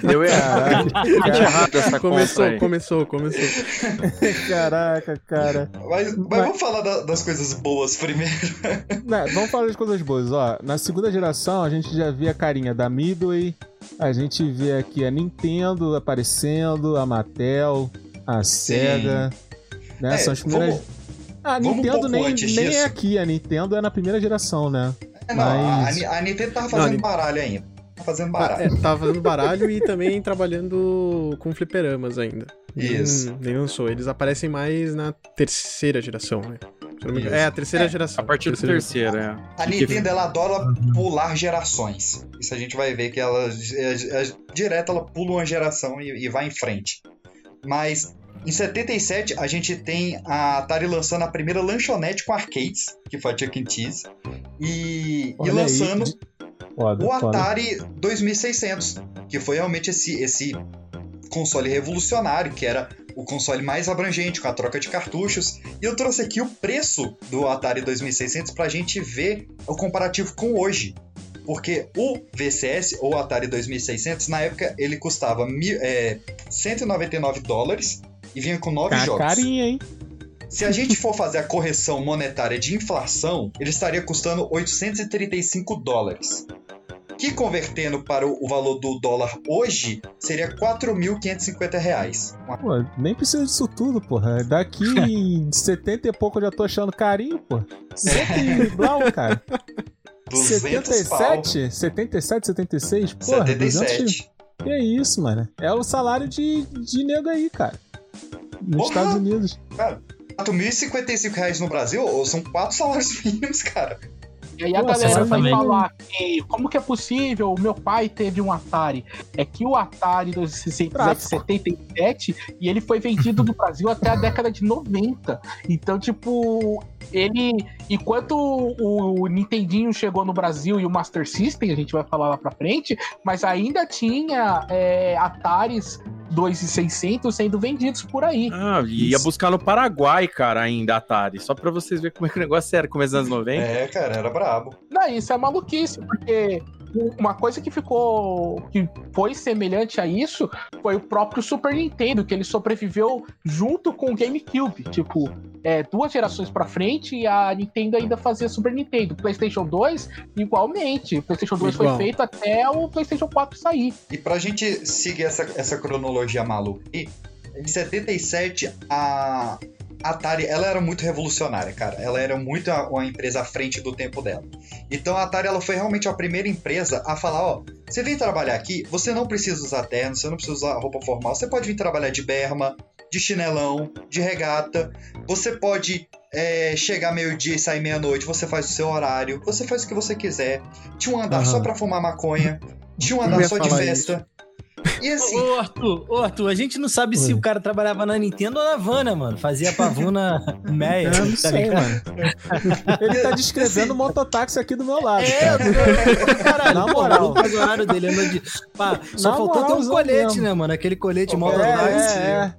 Deu errado. Errado essa Começou, compra aí. começou, começou. Caraca, cara. Mas, mas Mas- vamos falar da- das coisas boas primeiro. Né, vamos falar das coisas boas. Ó, na segunda geração a gente já via a carinha da Midway, a gente vê aqui a Nintendo aparecendo, a Mattel, a Sega, né? É, São as primeiras. vamos- a vamos um Nintendo pouco nem, antes nem é aqui, a Nintendo é na primeira geração, né? É, não, a- Mas- a, a Nintendo tava Não, fazendo Ni- baralho ainda. Tá fazendo Ah, baralho. é, tava fazendo baralho e também trabalhando com fliperamas ainda. Isso. Hum, nem lançou. Eles aparecem mais na terceira geração, né? É, a terceira É, geração. A partir do Terceira terceiro, é. A Nintendo, ela adora pular gerações. Isso a gente vai ver que ela, é, é, direto, ela pula uma geração e, e vai em frente. Mas em 77, a gente tem a Atari lançando a primeira lanchonete com arcades, que foi a Chuck E. Cheese. E, e aí, lançando de- Foda, o foda. Atari 2600, que foi realmente esse, esse console revolucionário, que era o console mais abrangente, com a troca de cartuchos. E eu trouxe aqui o preço do Atari 2600 para a gente ver o comparativo com hoje. Porque o VCS, ou Atari 2600, na época ele custava mil, é, 199 dólares e vinha com 9 Ca- jogos. Carinha, hein? Se a gente for fazer a correção monetária de inflação, ele estaria custando 835 dólares. Que convertendo para o valor do dólar hoje, seria 4.550 reais. Pô, nem precisa disso tudo, porra. Daqui em 70 e pouco eu já tô achando carinho, pô. 100 e blau, cara. 200 pau. 77? 77, 76? Porra, 200 77. Que isso, mano? É o salário de, de nego aí, cara. Nos Porra! Estados Unidos. Cara, 4.055 reais no Brasil ou são quatro salários mínimos, cara. E aí a Nossa, galera vai falar que como que é possível? O meu pai teve um Atari. É que o Atari 2600 é de 77 e ele foi vendido no Brasil até a década de 90. Então, tipo, ele. Enquanto o Nintendinho chegou no Brasil e o Master System, a gente vai falar lá pra frente, mas ainda tinha é, Ataris 2600 sendo vendidos por aí. Ah, e ia buscar no Paraguai, cara, ainda Atari. Só pra vocês verem como é que o negócio era, começo dos anos 90. É, cara, era brabo. Não, isso é maluquice, porque uma coisa que ficou. que foi semelhante a isso foi o próprio Super Nintendo, que ele sobreviveu junto com o GameCube. Tipo, é, duas gerações pra frente e a Nintendo ainda fazia Super Nintendo. PlayStation 2, igualmente. O PlayStation 2 Igual. foi feito até o PlayStation 4 sair. E pra gente seguir essa, essa cronologia maluca aí, em 77, a Atari, ela era muito revolucionária, cara. Ela era muito a- uma empresa à frente do tempo dela. Então a Atari, ela foi realmente a primeira empresa a falar, ó, você vem trabalhar aqui, você não precisa usar terno, você não precisa usar roupa formal, você pode vir trabalhar de berma, de chinelão, de regata, você pode é, chegar meio-dia e sair meia-noite, você faz o seu horário, você faz o que você quiser. Tinha um andar Aham. só pra fumar maconha, tinha um andar só de festa. E assim, Ô, Arthur, ô, Arthur, a gente não sabe se Oi. o cara trabalhava na Nintendo ou na Havana, mano. Fazia pavuna meia, Eu não tá sei, mano. Ele tá descrevendo o mototáxi aqui do meu lado. É, cara. tô... caralho, Na pô, moral. o horário dele andou de... Pá, só Na faltou ter um colete, mesmo. né, mano? Aquele colete Pô, mototáxi. É, é.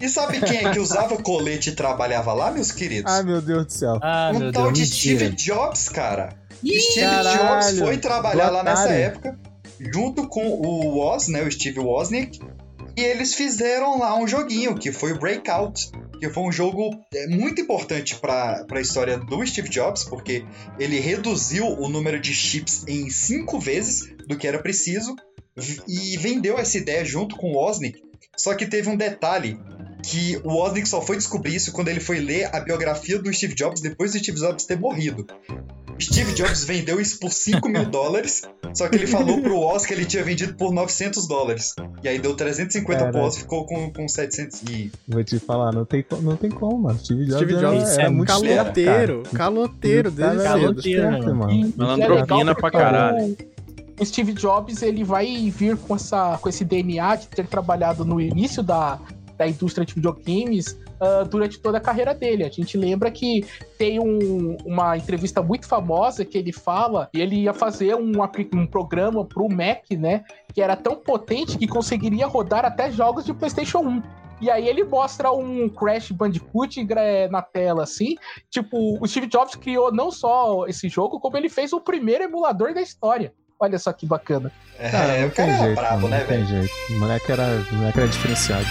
E sabe quem é que usava colete e trabalhava lá, meus queridos? Ai, meu Deus do céu. Ah, um meu tal Deus, de mentira. Steve Jobs, cara. Ih, Steve caralho, Jobs foi trabalhar lá nessa época, junto com o Woz, né, o Steve Wozniak, e eles fizeram lá um joguinho, que foi o Breakout, que foi um jogo é, muito importante para a história do Steve Jobs, porque ele reduziu o número de chips em cinco vezes do que era preciso, e vendeu essa ideia junto com o Wozniak, só que teve um detalhe, que o Wozniak só foi descobrir isso quando ele foi ler a biografia do Steve Jobs depois do Steve Jobs ter morrido. Steve Jobs vendeu isso por 5 mil dólares, só que ele falou pro Oz que ele tinha vendido por 900 dólares. E aí deu 350 pro Caraca. Oz, ficou com, com 700 e... Vou te falar, não tem, não tem como, mano. Steve Jobs, Steve Jobs é muito esperto, cara. Caloteiro, caloteiro O cara desde era cedo. muito esperto, Caloteiro, mano. E- Malandropina é pra caralho. O Steve Jobs ele vai vir com, essa, com esse DNA de ter trabalhado no início da, da indústria de videogames ah, durante toda a carreira dele. A gente lembra que tem um- uma entrevista muito famosa que ele fala e ele ia fazer um, um programa pro Mac, né? Que era tão potente que conseguiria rodar até jogos de PlayStation 1. E aí ele mostra um Crash Bandicoot gra- na tela, assim. Tipo, o Steve Jobs criou não só esse jogo, como ele fez o primeiro emulador da história. Olha só que bacana. É, Cara, não tem era jeito, mano, né, velho? jeito. O moleque era, o moleque era diferenciado.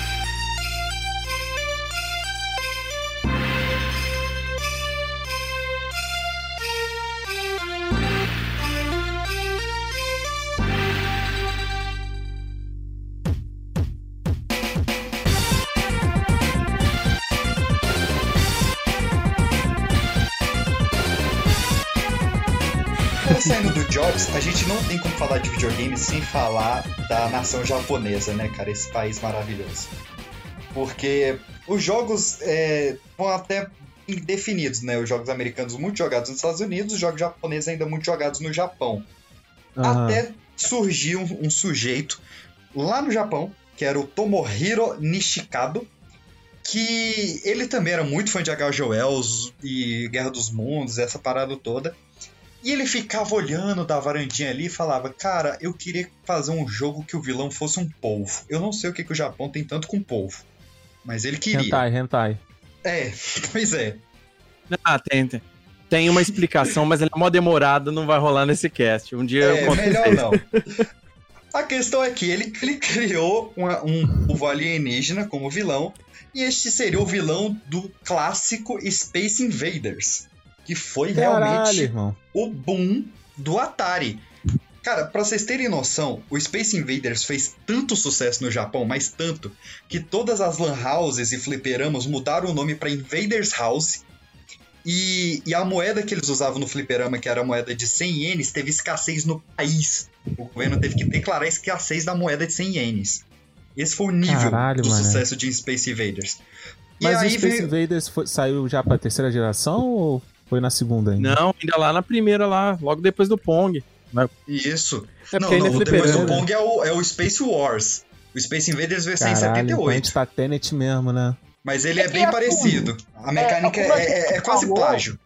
A gente não tem como falar de videogame sem falar da nação japonesa, né, cara? Esse país maravilhoso. Porque os jogos é, vão até indefinidos, né? Os jogos americanos muito jogados nos Estados Unidos, os jogos japoneses ainda muito jogados no Japão. Aham. Até surgiu um, um sujeito lá no Japão, que era o Tomohiro Nishikado, que ele também era muito fã de H.G. Wells e Guerra dos Mundos, essa parada toda. E ele ficava olhando da varandinha ali e falava: Cara, eu queria fazer um jogo que o vilão fosse um polvo. Eu não sei o que, que o Japão tem tanto com polvo. Mas ele queria. Hentai, hentai. É, pois é. Ah, tem, tem. Tem uma explicação, mas ela é mó demorada, não vai rolar nesse cast. Um dia eu É, conto melhor vocês. não. A questão é que ele, ele criou uma- um povo alienígena como vilão, e este seria o vilão do clássico Space Invaders, que foi Caralho, realmente irmão. o boom do Atari. Cara, pra vocês terem noção, o Space Invaders fez tanto sucesso no Japão, mas tanto, que todas as lan houses e fliperamas mudaram o nome pra Invaders House. E, e a moeda que eles usavam no fliperama, que era a moeda de 100 ienes, teve escassez no país. O governo teve que declarar a escassez da moeda de 100 ienes. Esse foi o nível Caralho, do mané. sucesso de Space Invaders. Mas o Space veio- Invaders foi- saiu já pra terceira geração ou Foi na segunda ainda. Não, ainda lá na primeira, lá, logo depois do Pong. Isso. É não, ainda não, é depois do fliperama. Pong é o, é o Space Wars. O Space Invaders veio ser em Caralho, então a 78. gente tá Tenet mesmo, né? Mas ele É é, bem é parecido. A mecânica como a é, é- é quase falou, plágio.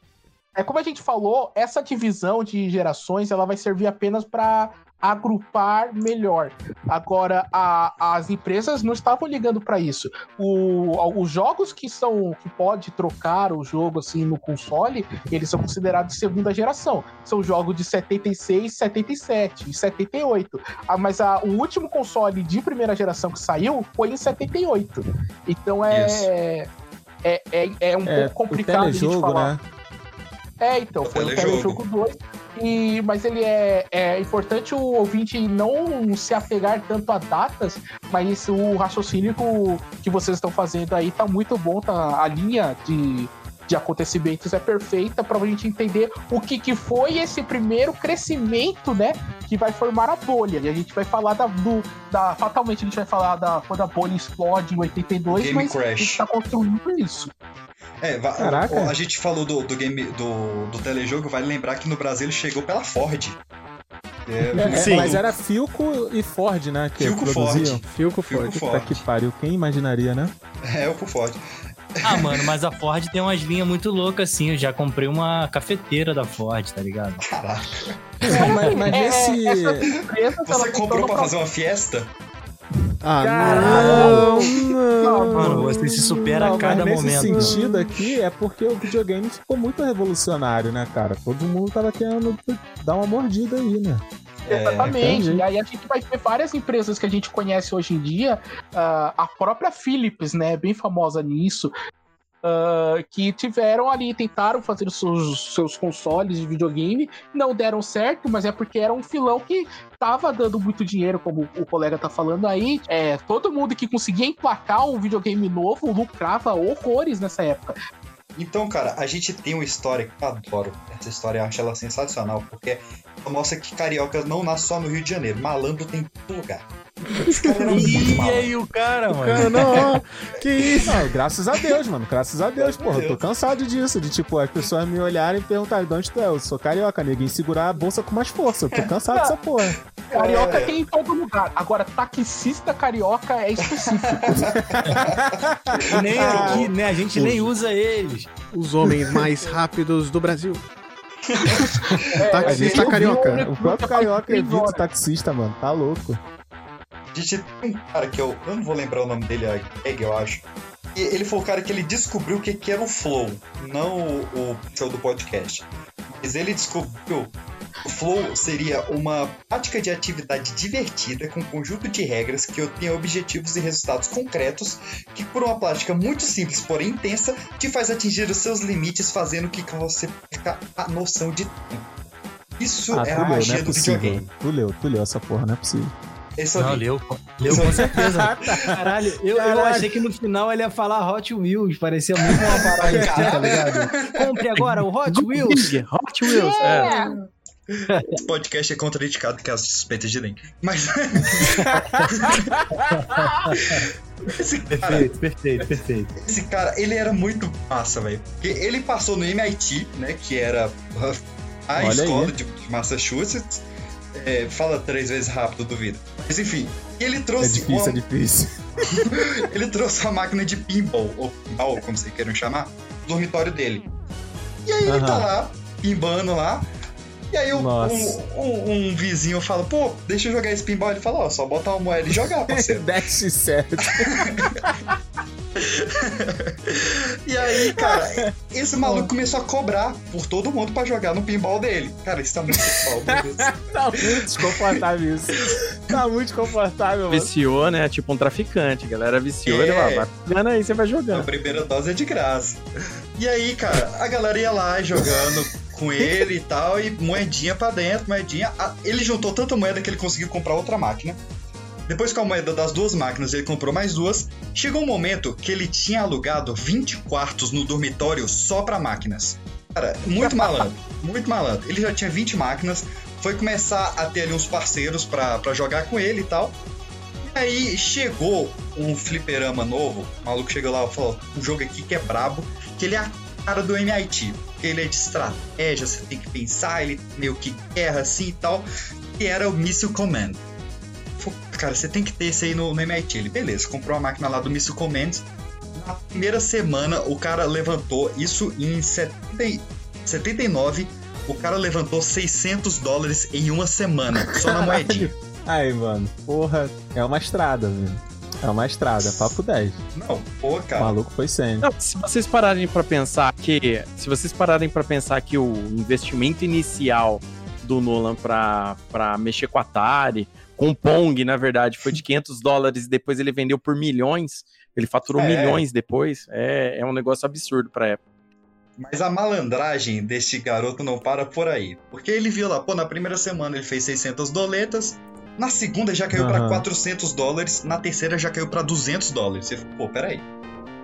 É como a gente falou, essa divisão de gerações ela vai servir apenas para agrupar melhor. Agora, a- as empresas não estavam ligando para isso. O- os jogos que são que pode trocar o jogo assim no console, eles são considerados de segunda geração. São jogos de 76, 77 e 78. Ah, mas a- o último console de primeira geração que saiu foi em 78. Então é é, é, é um É, pouco o complicado a gente telejogo, falar. né? É, então, O foi o telejogo. Telejogo 2. E, mas ele é, é importante o ouvinte não se apegar tanto a datas, mas o raciocínio que- que vocês estão fazendo aí tá muito bom, tá? A linha de, de acontecimentos é perfeita para a gente entender o que, que foi esse primeiro crescimento, né? Que vai formar a bolha. E a gente vai falar da, do, da. Fatalmente a gente vai falar da quando a bolha explode em 82, Game mas a Crash. gente tá construindo isso. É, Caraca. o- a gente falou do, do game do, do telejogo, vale lembrar que no Brasil ele chegou pela Ford. É, É, Sim. Mas era Filco e Ford, né? Que Filco produziam. Filco Filco forte. Ford. Que pariu, quem imaginaria, né? é o Ford. Ah, mano, mas a Ford tem umas linhas muito loucas assim. Eu já comprei uma cafeteira da Ford, tá ligado? Caraca. É, mas, mas É, nesse. Você comprou pra fazer uma fiesta? Ah, Caralho. não, não. Mano, você se supera Não, a cada mas nesse momento. sentido aqui é porque o videogame ficou muito revolucionário, né, cara? Todo mundo tava querendo dar uma mordida aí, né? Exatamente. entendi. e aí a gente vai ter várias empresas que a gente conhece hoje em dia. ah, a própria Philips, né? Bem famosa nisso. ah, que tiveram ali, tentaram fazer os seus, seus consoles de videogame, não deram certo, mas é porque era um filão que tava dando muito dinheiro, como o colega tá falando aí. É, todo mundo que conseguia emplacar um videogame novo lucrava horrores nessa época. Então, cara, a gente tem uma história que eu adoro. Essa história eu acho ela sensacional, porque mostra que carioca não nasce só no Rio de Janeiro. Malandro tem em todo lugar. E aí o cara, mano? Cara, não, que isso? Não, graças a Deus, mano. Graças a Deus, porra. Eu tô cansado disso. De tipo, as pessoas me olharem e perguntarem de onde tu é. Eu sou carioca, neguinho. Segurar a bolsa com mais força. Eu tô cansado dessa porra. Carioca É. tem em todo lugar. Agora, taxista carioca é específico. Nem aqui, né? A gente nem usa eles. Os homens mais rápidos do Brasil. É, Taxista carioca. um- O próprio carioca evita o taxista, mano. Tá louco. A gente tem um cara que eu, eu não vou lembrar o nome dele, é Egg, eu acho. E ele foi o cara que ele descobriu o que, que era o flow, não o, o show do podcast. Mas ele descobriu o flow seria uma prática de atividade divertida com um conjunto de regras que obtém objetivos e resultados concretos que, por uma prática muito simples, porém intensa, te faz atingir os seus limites, fazendo que você perca a noção de tempo. Isso Ah, é a leu, magia é do possível. videogame. Tu leu, tu leu essa porra, não é possível. Esse eu Não, leu. Leu com certeza. Caralho, eu, eu Caralho. achei que no final ele ia falar Hot Wheels. Parecia muito uma parada assim, tá ligado? Compre agora o Hot Wheels. Hot Wheels, é. Esse podcast é contraindicado que as suspeitas de Link. Mas. esse, cara, Perfeito, perfeito, perfeito. esse cara, ele era muito massa, velho. Porque ele passou no MIT, né? Que era a Olha escola aí. de Massachusetts. É, fala três vezes rápido, duvido. Mas enfim, ele É trouxe. difícil, uma- é difícil. ele trouxe uma máquina de pinball, ou pinball, como vocês queiram chamar, no dormitório dele. E aí ele tá lá, pimbando lá. E aí um, um- um vizinho fala, pô, deixa eu jogar esse pinball. Ele fala, ó, só botar uma moeda e jogar, parceiro. Dash certo. e aí, cara, esse maluco começou a cobrar por todo mundo pra jogar no pinball dele. Cara, isso tá muito Deus. Tá muito desconfortável isso. Tá muito desconfortável, mano. Viciou, né? Tipo um traficante. A galera viciou, É. ele vai, vai pegando aí, você vai A jogando. primeira dose é de graça. E aí, cara, a galera ia lá jogando com ele e tal, e moedinha pra dentro, moedinha. Ah, Ele juntou tanta moeda que ele conseguiu comprar outra máquina. Depois, com a moeda das duas máquinas, ele comprou mais duas. Chegou um momento que ele tinha alugado 20 quartos no dormitório só pra máquinas. Cara, muito malandro, muito malandro. Ele já tinha 20 máquinas, foi começar a ter ali uns parceiros pra, pra jogar com ele e tal. E aí chegou um fliperama novo, o maluco chegou lá e falou: um jogo aqui que é brabo, que ele cara do MIT. Porque ele é de estratégia, você tem que pensar, ele meio que guerra assim e tal. Que era o Missile Command. Falei, cara, você tem que ter esse aí no, no MIT. Ele, beleza, comprou a máquina lá do Missile Command. Na primeira semana, o cara levantou isso em 70, 79. O cara levantou 600 dólares em uma semana, só na moedinha. Aí, mano, porra, é uma estrada, velho. É uma estrada, papo 10. Não, pô, O cara. maluco foi. Não, se vocês pararem pra pensar que, se vocês pararem para pensar que o investimento inicial do Nolan pra, pra mexer com a Atari, com o Pong, na verdade, foi de 500 dólares, depois ele vendeu por milhões, ele faturou É. milhões depois, é, é um negócio absurdo pra época. Mas a malandragem deste garoto não para por aí. Porque ele viu lá, pô, na primeira semana ele fez 600 doletas, na segunda já caiu pra Aham. 400 dólares, na terceira já caiu pra 200 dólares. Você falou, pô, peraí,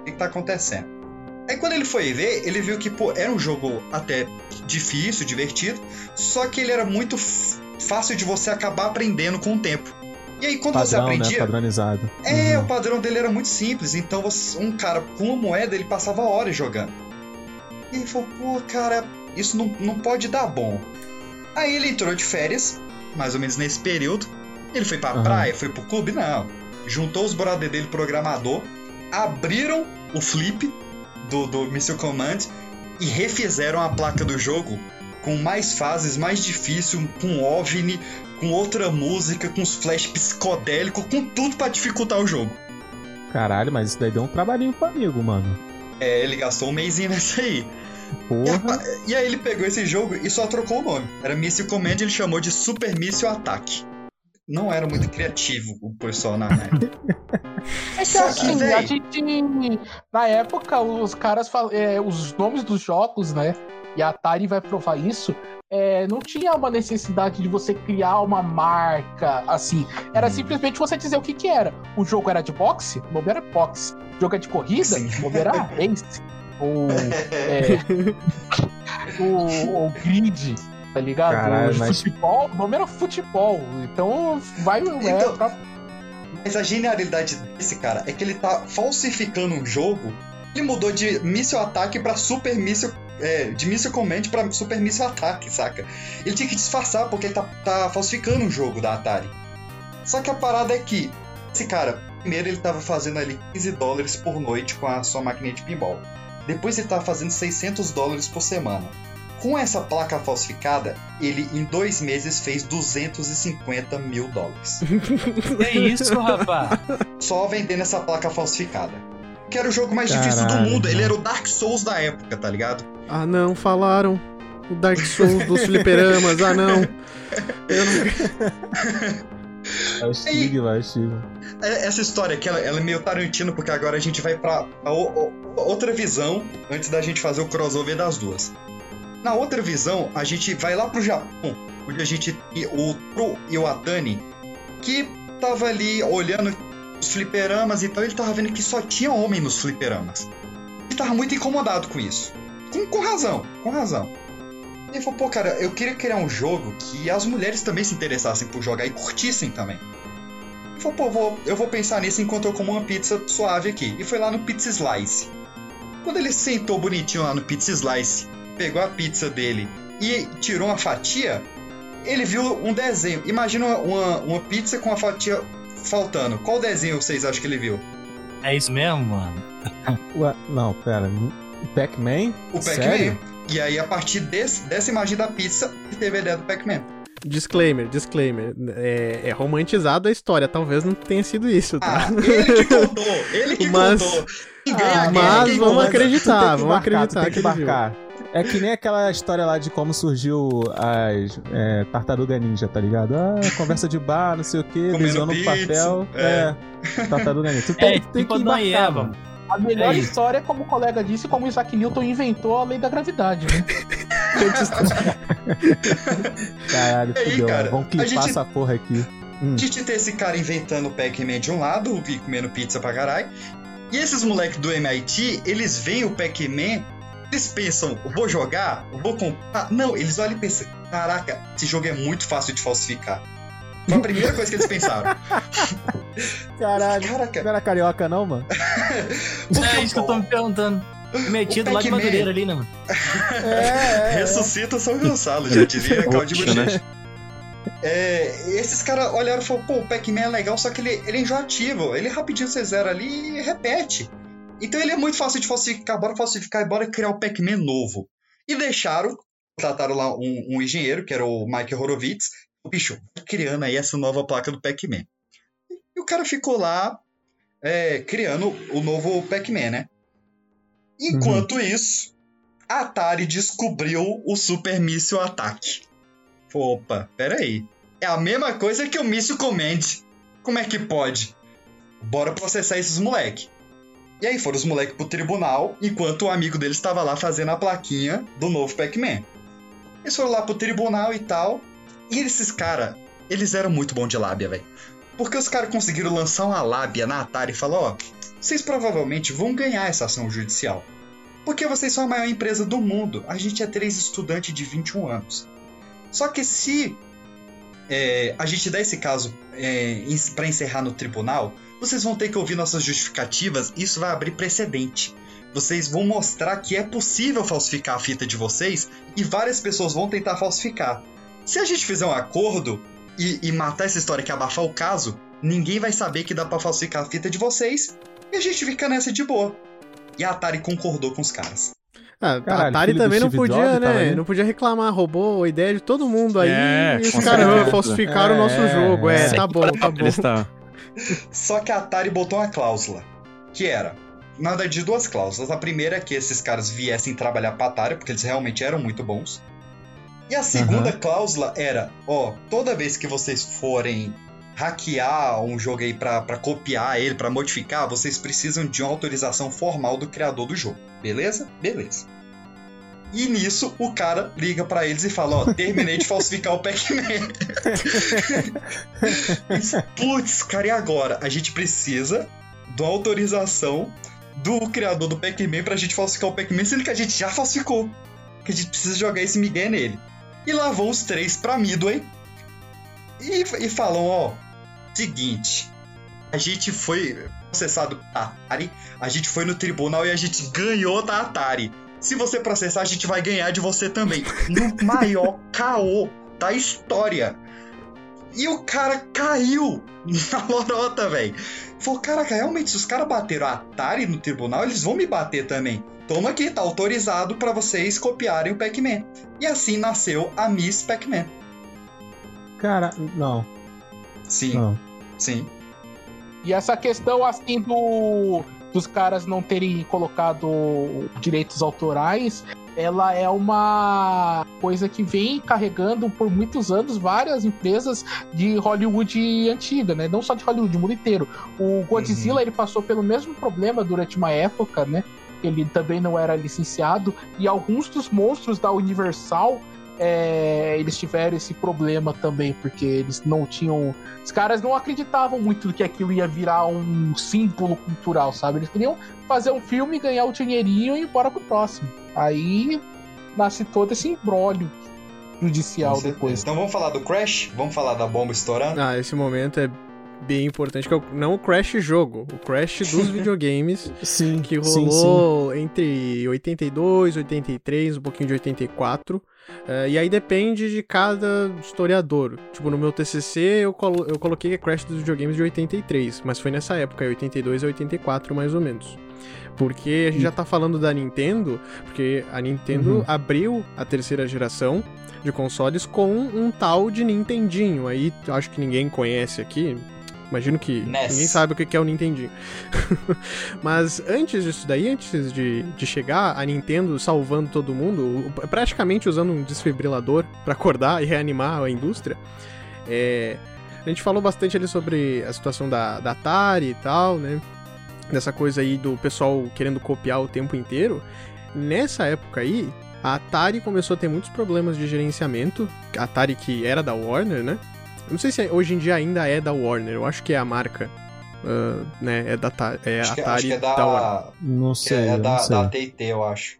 o que, que tá acontecendo? Aí quando ele foi ver, ele viu que, pô, era um jogo até difícil, divertido, só que ele era muito fácil de você acabar aprendendo com o tempo. E aí quando você Padrão, né? aprendia, Padronizado. é, Uhum. o padrão dele era muito simples, então você- um cara com uma moeda ele passava horas jogando. E ele falou, pô, cara, isso não, não pode dar bom. Aí ele entrou de férias, mais ou menos nesse período. Ele foi pra Aham. praia, foi pro clube? Não. Juntou os brother dele, programador, abriram o flip do, do Missile Command e refizeram a placa do jogo com mais fases, mais difícil, com OVNI, com outra música, com os flash psicodélico, com tudo pra dificultar o jogo. Caralho, mas isso daí deu um trabalhinho pro amigo, mano. É, ele gastou um mêsinho nessa aí. E, Porra. apa- e aí ele pegou esse jogo e só trocou o nome. Era Missile Command, ele chamou de Super Missile Attack. Não era muito criativo o pessoal na época. É que assim, a gente. Na época, os caras fal- é, os nomes dos jogos, né? E a Atari vai provar isso. é, não tinha uma necessidade de você criar uma marca assim. Era simplesmente você dizer o que, que era. O jogo era de boxe, o nome era boxe. O jogo é de corrida, Sim. o nome era race. Ou, é, o, o grid, tá ligado? Caralho, o mas- futebol, o nome era futebol. Então vai é, Então- pra Mas a genialidade desse cara é que ele tá falsificando um jogo. Ele mudou de Missile Attack pra Super Missile. É, de Missile Command pra Super Missile Attack, saca? Ele tinha que disfarçar porque ele tá, tá falsificando um jogo da Atari. Só que a parada é que esse cara, primeiro ele tava fazendo ali 15 dólares por noite com a sua máquina de pinball. Depois ele tava fazendo 600 dólares por semana. Com essa placa falsificada, ele em dois meses fez 250 mil dólares. Que isso, rapaz? só vendendo essa placa falsificada. Que era o jogo mais difícil do Caralho, mundo. Ele era o Dark Souls da época, tá ligado? Ah, não, falaram. O Dark Souls dos fliperamas, ah, não. Eu não... É o estigma, é o estigma. É- Essa história aqui, ela, ela é meio Tarantino, porque agora a gente vai pra a o- o- outra visão antes da gente fazer o crossover das duas. Na outra visão, a gente vai lá pro Japão, onde a gente tem o Pro e o Atani, que tava ali olhando os fliperamas e tal, ele tava vendo que só tinha homem nos fliperamas. Ele tava muito incomodado com isso. Com, com razão, com razão. Ele falou, pô, cara, eu queria criar um jogo que as mulheres também se interessassem por jogar e curtissem também. Ele falou, pô, vou- eu vou pensar nisso enquanto eu como uma pizza suave aqui. E foi lá no Pizza Slice. Quando ele sentou bonitinho lá no Pizza Slice, pegou a pizza dele e tirou uma fatia, ele viu um desenho. Imagina uma, uma, pizza com a fatia faltando. Qual desenho vocês acham que ele viu? É isso mesmo, mano? Ué, não, pera. O Pac-Man? O Pac-Man. E aí, a partir desse, dessa imagem da pizza, ele teve a ideia do Pac-Man. Disclaimer, disclaimer. É, é romantizado a história, talvez não tenha sido isso, tá? Ah, ele que contou! Ele que Mas- contou! Ninguém, Ah, ninguém- mas ninguém vamos acreditar, que vamos acreditar que que ele viu. É que nem aquela história lá de como surgiu as é, tartaruga ninja, tá ligado? Ah, conversa de bar, não sei o que, Comendo desenhando pizza, papel. é. É. tartaruga ninja. Tu É, tem, tem tipo que embarcar, mano. A melhor É história é como o colega disse, como o Isaac Newton inventou a lei da gravidade, né? Caralho, aí, fudeu. cara, Vamos clipar gente- essa porra aqui. Hum. A gente tem esse cara inventando o Pac-Man de um lado e comendo pizza pra caralho. E esses moleques do MIT, eles veem o Pac-Man, eles pensam, vou jogar, vou comprar. Não, eles olham e pensam, caraca, esse jogo é muito fácil de falsificar. Foi a primeira coisa que eles pensaram. Caralho. Caraca, Não era carioca, não, mano? porque, É isso que eu tô me perguntando. Metido lá de. Madureira ali, né, mano? Ressuscita São Gonçalo, já dizia Claudio né? Bochecha. É, esses caras olharam e falaram, pô, o Pac-Man é legal, só que ele, ele é enjoativo. Ele rapidinho você zera ali e repete. Então ele é muito fácil de falsificar, bora falsificar e bora criar o Pac-Man novo. E deixaram, trataram lá um, um engenheiro, que era o Mike Horowitz, o bicho, criando aí essa nova placa do Pac-Man. E o cara ficou lá é, criando o novo Pac-Man, né? Enquanto isso, a Atari descobriu o Super Míssil Ataque. Opa, peraí. É a mesma coisa que o Míssil Command. Como é que pode? Bora processar esses moleque. E aí foram os moleques pro tribunal, enquanto o amigo deles estava lá fazendo a plaquinha do novo Pac-Man. Eles foram lá pro tribunal e tal. E esses caras, eles eram muito bons de lábia, velho. Porque os caras conseguiram lançar uma lábia na Atari e falar, ó, vocês provavelmente vão ganhar essa ação judicial. Porque vocês são a maior empresa do mundo. A gente é três estudantes de 21 anos. Só que se é, a gente der esse caso é, para encerrar no tribunal, vocês vão ter que ouvir nossas justificativas isso vai abrir precedente. Vocês vão mostrar que é possível falsificar a fita de vocês e várias pessoas vão tentar falsificar. Se a gente fizer um acordo e, e matar essa história que abafar o caso, ninguém vai saber que dá pra falsificar a fita de vocês e a gente fica nessa de boa. E a Atari concordou com os caras. Ah, a Caralho, Atari também não podia, né? aí. Não podia reclamar, roubou a ideia de todo mundo aí É, e os caras falsificaram o nosso É, jogo. É, é. tá bom, tá bom. Eles tá... Só que a Atari botou uma cláusula, que era, na verdade, de duas cláusulas. A primeira é que esses caras viessem trabalhar pra Atari, porque eles realmente eram muito bons. E a segunda cláusula era, ó, toda vez que vocês forem hackear um jogo aí pra, pra copiar ele, pra modificar, vocês precisam de uma autorização formal do criador do jogo. Beleza? Beleza. E nisso, o cara liga pra eles e fala, ó, terminei de falsificar o Pac-Man. Putz, cara, e agora? A gente precisa uma autorização do criador do Pac-Man pra gente falsificar o Pac-Man, sendo que a gente já falsificou. Que a gente precisa jogar esse migué nele. E lá vão os três pra Midway e, e falam, ó, seguinte, a gente foi processado pela Atari, a gente foi no tribunal e a gente ganhou da Atari. Se você processar, a gente vai ganhar de você também. No maior caô da história. E o cara caiu na lorota, velho. Falou, caraca, realmente, se os caras bateram a Atari no tribunal, eles vão me bater também. Toma aqui, tá autorizado pra vocês copiarem o Pac-Man. E assim nasceu a Miss Pac-Man. Cara, não. Sim, Não. sim. E essa questão, assim, do, dos caras não terem colocado direitos autorais, ela é uma coisa que vem carregando por muitos anos várias empresas de Hollywood antiga, né? Não só de Hollywood, o mundo inteiro. O Godzilla, ele passou pelo mesmo problema durante uma época, né? Ele também não era licenciado. E alguns dos monstros da Universal é, eles tiveram esse problema também, porque eles não tinham. Os caras não acreditavam muito que aquilo ia virar um símbolo cultural, sabe? Eles queriam fazer um filme, ganhar o dinheirinho e ir embora pro próximo. Aí nasce todo esse embrólio judicial depois. Então vamos falar do Crash? Vamos falar da bomba estourando? Ah, esse momento é bem importante, que é o, não o Crash jogo, o Crash dos videogames, Sim. que sim, rolou entre 82, 83, um pouquinho de 84. Eh, e aí depende de cada historiador. Tipo, no meu TCC eu, colo eu coloquei que é Crash dos videogames de 83, mas foi nessa época, 82 a 84 mais ou menos. Porque a gente já tá falando da Nintendo, porque a Nintendo Uhum. abriu a terceira geração de consoles com um tal de Nintendinho. Aí acho que ninguém conhece aqui. Imagino que ninguém sabe o que é o Nintendinho. Mas antes disso daí, antes de, de chegar, a Nintendo salvando todo mundo, praticamente usando um desfibrilador pra acordar e reanimar a indústria, é, a gente falou bastante ali sobre a situação da, da Atari e tal, né? Dessa coisa aí do pessoal querendo copiar o tempo inteiro. Nessa época aí, a Atari começou a ter muitos problemas de gerenciamento. A Atari que era da Warner, né? Não sei se hoje em dia ainda é da Warner, eu acho que é a marca. ah, né, é da é acho, que, Atari acho que é da Warner. da. Não que sei, é não da, sei. da TT, eu acho.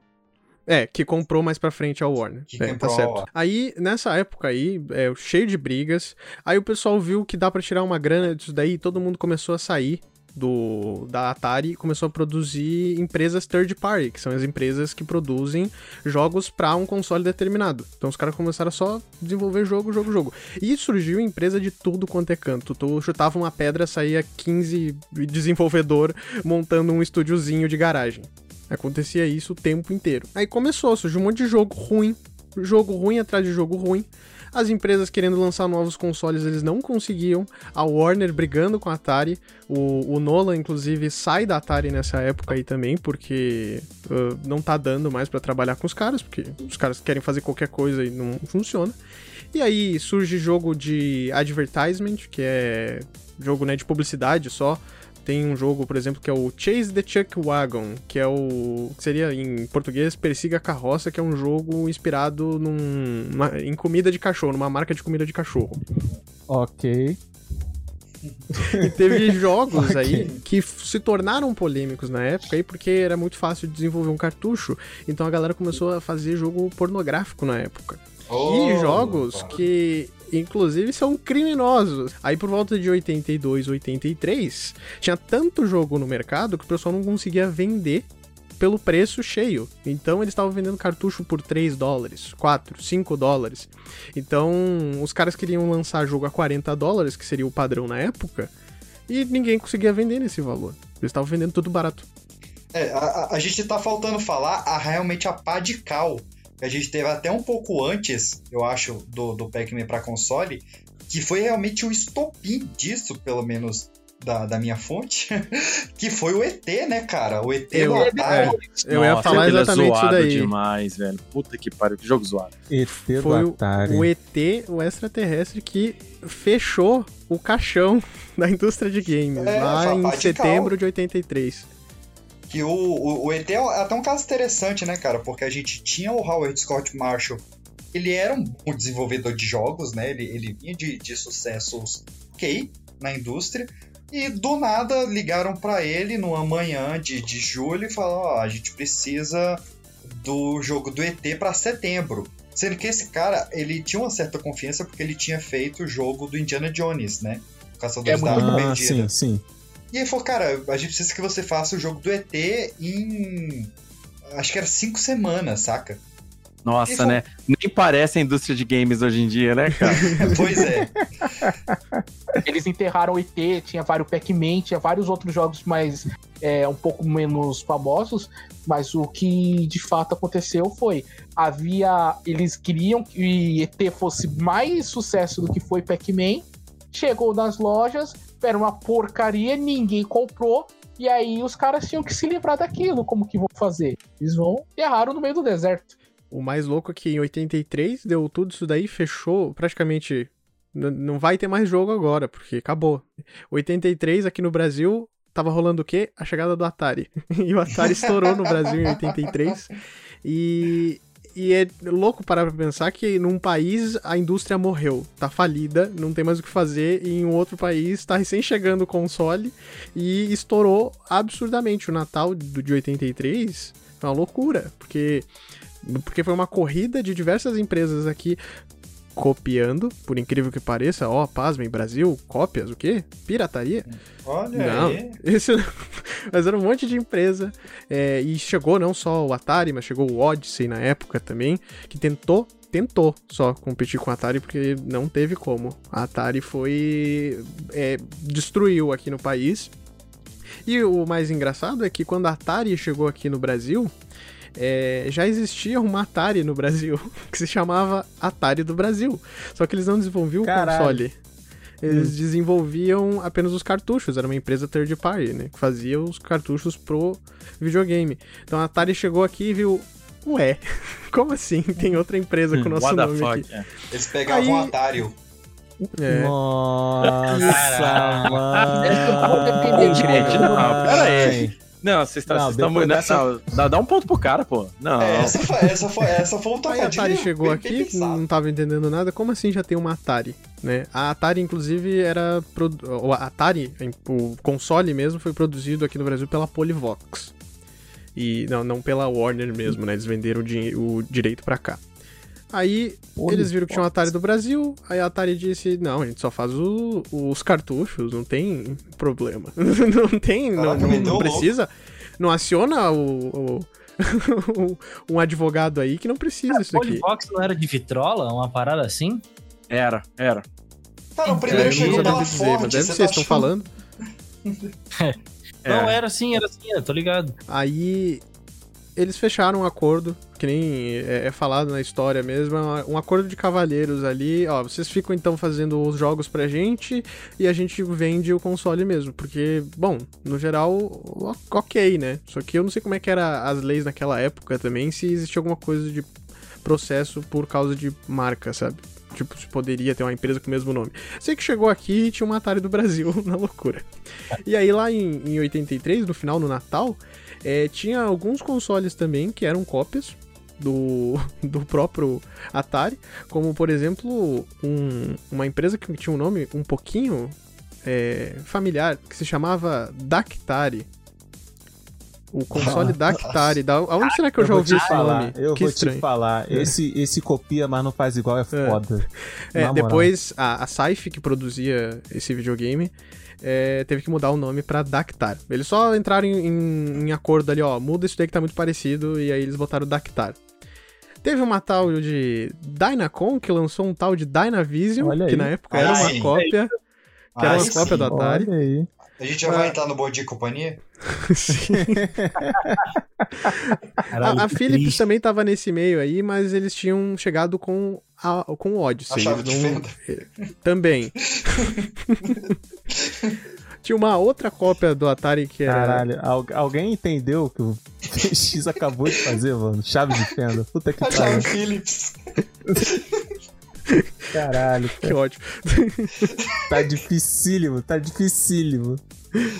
É, que comprou mais pra frente a Warner. Que é, tá certo. Warner. Aí, nessa época aí, é, cheio de brigas, aí o pessoal viu que dá pra tirar uma grana disso daí, todo mundo começou a sair do, da Atari começou a produzir empresas third party, que são as empresas que produzem jogos para um console determinado. Então os caras começaram a só desenvolver jogo, jogo, jogo. E surgiu empresa de tudo quanto é canto. Tu chutava uma pedra, saía 15 desenvolvedor montando um estúdiozinho de garagem. Acontecia isso o tempo inteiro. Aí começou, surgiu um monte de jogo ruim, jogo ruim atrás de jogo ruim. As empresas querendo lançar novos consoles, eles não conseguiam. A Warner brigando com a Atari. O, o Nolan, inclusive, sai da Atari nessa época aí também, porque uh, não tá dando mais para trabalhar com os caras, porque os caras querem fazer qualquer coisa e não funciona. E aí surge jogo de advertisement, que é jogo né, de publicidade só. Tem um jogo, por exemplo, que é o Chase the Chuck Wagon, que é o. que seria em português Persiga a Carroça, que é um jogo inspirado num, numa- em comida de cachorro, numa marca de comida de cachorro. Ok. E teve jogos aí que se tornaram polêmicos na época aí porque era muito fácil de desenvolver um cartucho, então a galera começou a fazer jogo pornográfico na época. E jogos que, inclusive, são criminosos. Aí, por volta de 82, 83, tinha tanto jogo no mercado que o pessoal não conseguia vender pelo preço cheio. Então, eles estavam vendendo cartucho por 3 dólares, 4, 5 dólares. Então, os caras queriam lançar jogo a 40 dólares, que seria o padrão na época, e ninguém conseguia vender nesse valor. Eles estavam vendendo tudo barato. É, a, a- gente tá faltando falar a, realmente a pá de cal. Que a gente teve até um pouco antes, eu acho, do, do Pac-Man pra console, que foi realmente o estopim disso, pelo menos da, da minha fonte, que foi o ET, né, cara? O ET Eu- do Atari. Eu ia Nossa, falar é exatamente isso zoado daí. demais, velho. Puta que pariu, que jogo zoado. ET Foi do o, Atari. o ET, o extraterrestre, que fechou o caixão da indústria de games É, lá em setembro de 83. Que o, o, o ET é até um caso interessante, né, cara? Porque a gente tinha o Howard Scott Marshall. Ele era um bom desenvolvedor de jogos, né? Ele, ele vinha de, de sucessos ok na indústria. E do nada ligaram pra ele numa manhã de, de julho e falaram: Ó, a gente precisa do jogo do ET pra setembro. Sendo que esse cara, ele tinha uma certa confiança porque ele tinha feito o jogo do Indiana Jones, né? O Caçadores É da muito Arca Ah, Perdida. sim, sim. E ele falou, cara, a gente precisa que você faça o jogo do ET em. Acho que era cinco semanas, saca? Nossa, E foi- né? Nem parece a indústria de games hoje em dia, né, cara? pois é. Eles enterraram o ET, tinha vários Pac-Man, tinha vários outros jogos mais é, um pouco menos famosos, mas o que de fato aconteceu foi havia eles queriam que ET fosse mais sucesso do que foi Pac-Man, chegou nas lojas, era uma porcaria, ninguém comprou. E aí os caras tinham que se livrar daquilo. Como que vão fazer? Eles vão enterraram no meio do deserto. O mais louco é que em 83 deu tudo isso daí, fechou praticamente. Não vai ter mais jogo agora, porque acabou. 83 aqui no Brasil tava rolando o quê? A chegada do Atari. E o Atari estourou no Brasil em 83. E, e é louco parar pra pensar que num país a indústria morreu, tá falida, não tem mais o que fazer, e em outro país tá recém chegando o console e estourou absurdamente. O Natal do, de 83 foi uma loucura, porque porque foi uma corrida de diversas empresas aqui copiando, por incrível que pareça, ó, pasmem, Brasil, cópias, o quê? Pirataria? Olha Não, aí. isso mas era um monte de empresa, é, e chegou não só o Atari, mas chegou o Odyssey na época também, que tentou, tentou só competir com o Atari, porque não teve como. A Atari foi, é, destruiu aqui no país, e o mais engraçado é que quando a Atari chegou aqui no Brasil, é, já existia uma Atari no Brasil que se chamava Atari do Brasil. Só que eles não desenvolviam o Caralho. console. Eles desenvolviam apenas os cartuchos, era uma empresa third party, né? Que fazia os cartuchos pro videogame. Então a Atari chegou aqui e viu. Ué, como assim? Tem outra empresa com o nosso What the nome fuck? aqui. é. Eles pegavam Aí- Atari. É. Nossa, mano. Pera aí. Não, vocês estão. Vocês estão muito- dessa- não, dá, dá um ponto pro cara, pô. Não. É, essa foi, essa foi, essa foi um Aí a tocadinho. Atari chegou bem- aqui, bem não tava entendendo nada. Como assim já tem uma Atari? Né? A Atari, inclusive, era. produ- O Atari, o console mesmo, foi produzido aqui no Brasil pela Polivox. E não, não pela Warner mesmo, né? Eles venderam o, di- o direito pra cá. Aí eles viram que tinha um Atari do Brasil, aí a Atari disse, não, a gente só faz o- os cartuchos, não tem problema. não tem, não, Caraca, não- não o precisa. Não aciona o, o- um advogado aí que não precisa A isso daqui. Polivox não era de vitrola? Uma parada assim? Era, era. Cara, o É, primeiro eu chegou não pela dizer, mas deve você ser, tá estão achando- falando. Não, É. era assim, era assim, eu tô ligado. Aí eles fecharam um acordo, que nem é, é falado na história mesmo, é um acordo de cavalheiros ali, ó, vocês ficam então fazendo os jogos pra gente e a gente vende o console mesmo, porque, bom, no geral, ok, né? Só que eu não sei como é que era as leis naquela época também, se existia alguma coisa de processo por causa de marca, sabe? Tipo, se poderia ter uma empresa com o mesmo nome. Sei que chegou aqui e tinha uma Atari do Brasil na loucura. E aí lá em, em 83, no final, no Natal, é, tinha alguns consoles também que eram cópias do, do próprio Atari, como por exemplo um- uma empresa que tinha um nome um pouquinho é, familiar, que se chamava Dactari. O console Dactari. Da, aonde será que eu, já vou ouvi esse falar, nome? Eu que vou estranho. te falar. Esse, esse copia, mas não faz igual, é foda. É, Na moral. depois a, a Saif, que produzia esse videogame, é, teve que mudar o nome pra Dactar. Eles só entraram em, em- em acordo ali, ó, muda isso daí que tá muito parecido, e aí eles botaram Dactar. Teve uma tal de Dynacon, que lançou um tal de Dynavision, que na época era uma cópia, que era uma sim. cópia do Atari. A gente já vai entrar no Bom Dia e Companhia? Sim. Caralho, A, a Philips triste. também tava nesse meio aí, mas eles tinham chegado com, a, com o Odyssey. A chave eles de não- fenda. Também. Tinha uma outra cópia do Atari que era. Caralho, al- alguém entendeu o que o X acabou de fazer, mano? Chave de fenda. Puta que pariu. chave Philips. Caralho, Que ótimo. tá dificílimo, tá dificílimo.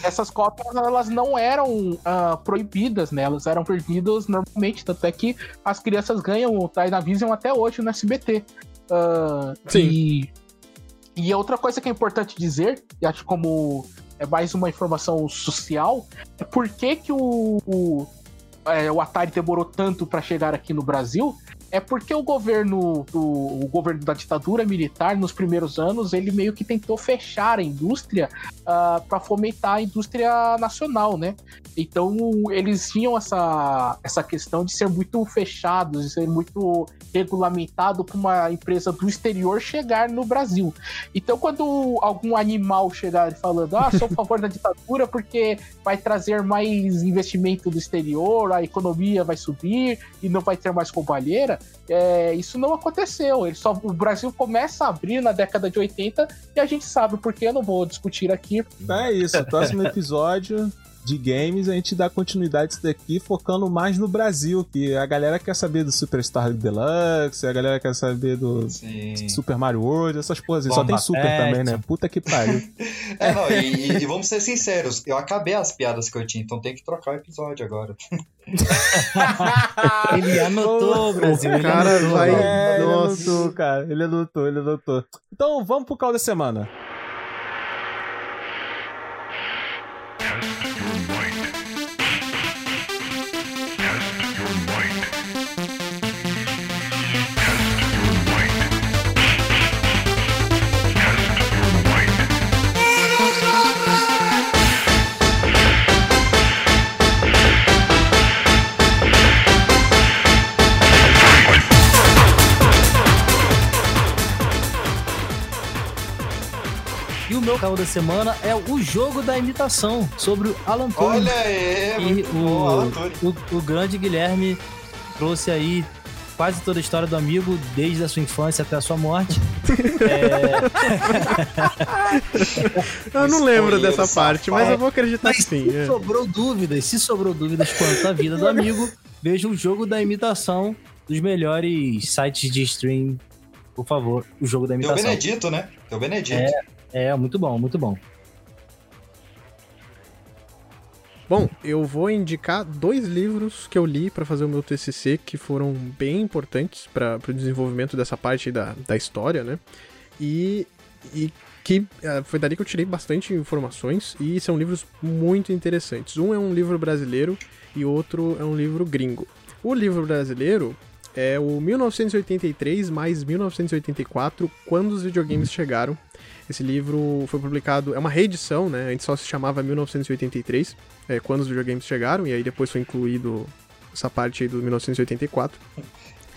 Essas cópias elas não eram ah, proibidas, né? Elas eram vendidas normalmente, tanto é que as crianças ganham o Dynavision até hoje no SBT. Ah, Sim. E, e outra coisa que é importante dizer, e acho como é mais uma informação social, é por que, que o, o, é, o Atari demorou tanto para chegar aqui no Brasil. É porque o governo, do, o governo da ditadura militar, nos primeiros anos, ele meio que tentou fechar a indústria para fomentar a indústria nacional, né? Então eles tinham essa, essa questão de ser muito fechados, de ser muito regulamentado para uma empresa do exterior chegar no Brasil. Então quando algum animal chegar falando, ah, sou a favor da ditadura porque vai trazer mais investimento do exterior, a economia vai subir e não vai ter mais roubalheira, é, isso não aconteceu. Ele só, o Brasil começa a abrir na década de 80 e a gente sabe porque eu não vou discutir aqui. É isso. Próximo episódio de games, a gente dá continuidade isso daqui, focando mais no Brasil, que a galera quer saber do Superstar Deluxe, a galera quer saber do Sim. Super Mario World, essas porras. aí. Só Bomba tem Super Pet. também, né? Puta que pariu. É, não, e, e- e vamos ser sinceros, eu acabei as piadas que eu tinha, então tem que trocar o episódio agora. Ele anotou, Brasil. ele cara anotou. vai- É, ele Nossa. anotou, cara. Ele anotou, ele anotou. Então vamos pro caldo da semana. O carro da semana é o jogo da imitação, sobre o Alan Turing. Olha aí, E muito bom, Alan Turing. o, o, o grande Guilherme trouxe aí quase toda a história do amigo, desde a sua infância até a sua morte. Eu não lembro dessa parte, mas safado. eu vou acreditar Mas que sim. se é. sobrou dúvidas, se sobrou dúvidas quanto à vida do amigo, veja o jogo da imitação dos melhores sites de stream. Por favor, o jogo da Tem o imitação. Benedito, né? Tem o Benedito. É, muito bom, muito bom. Bom, eu vou indicar dois livros que eu li pra fazer o meu TCC que foram bem importantes para o desenvolvimento dessa parte da, da história, né? E, e que eh, foi dali que eu tirei bastante informações e são livros muito interessantes. Um é um livro brasileiro e outro é um livro gringo. O livro brasileiro é o 1983 mais 1984, quando os videogames chegaram. Esse livro foi publicado, é uma reedição, né? Antes só se chamava 1983, é, quando os videogames chegaram, e aí depois foi incluído essa parte aí do 1984.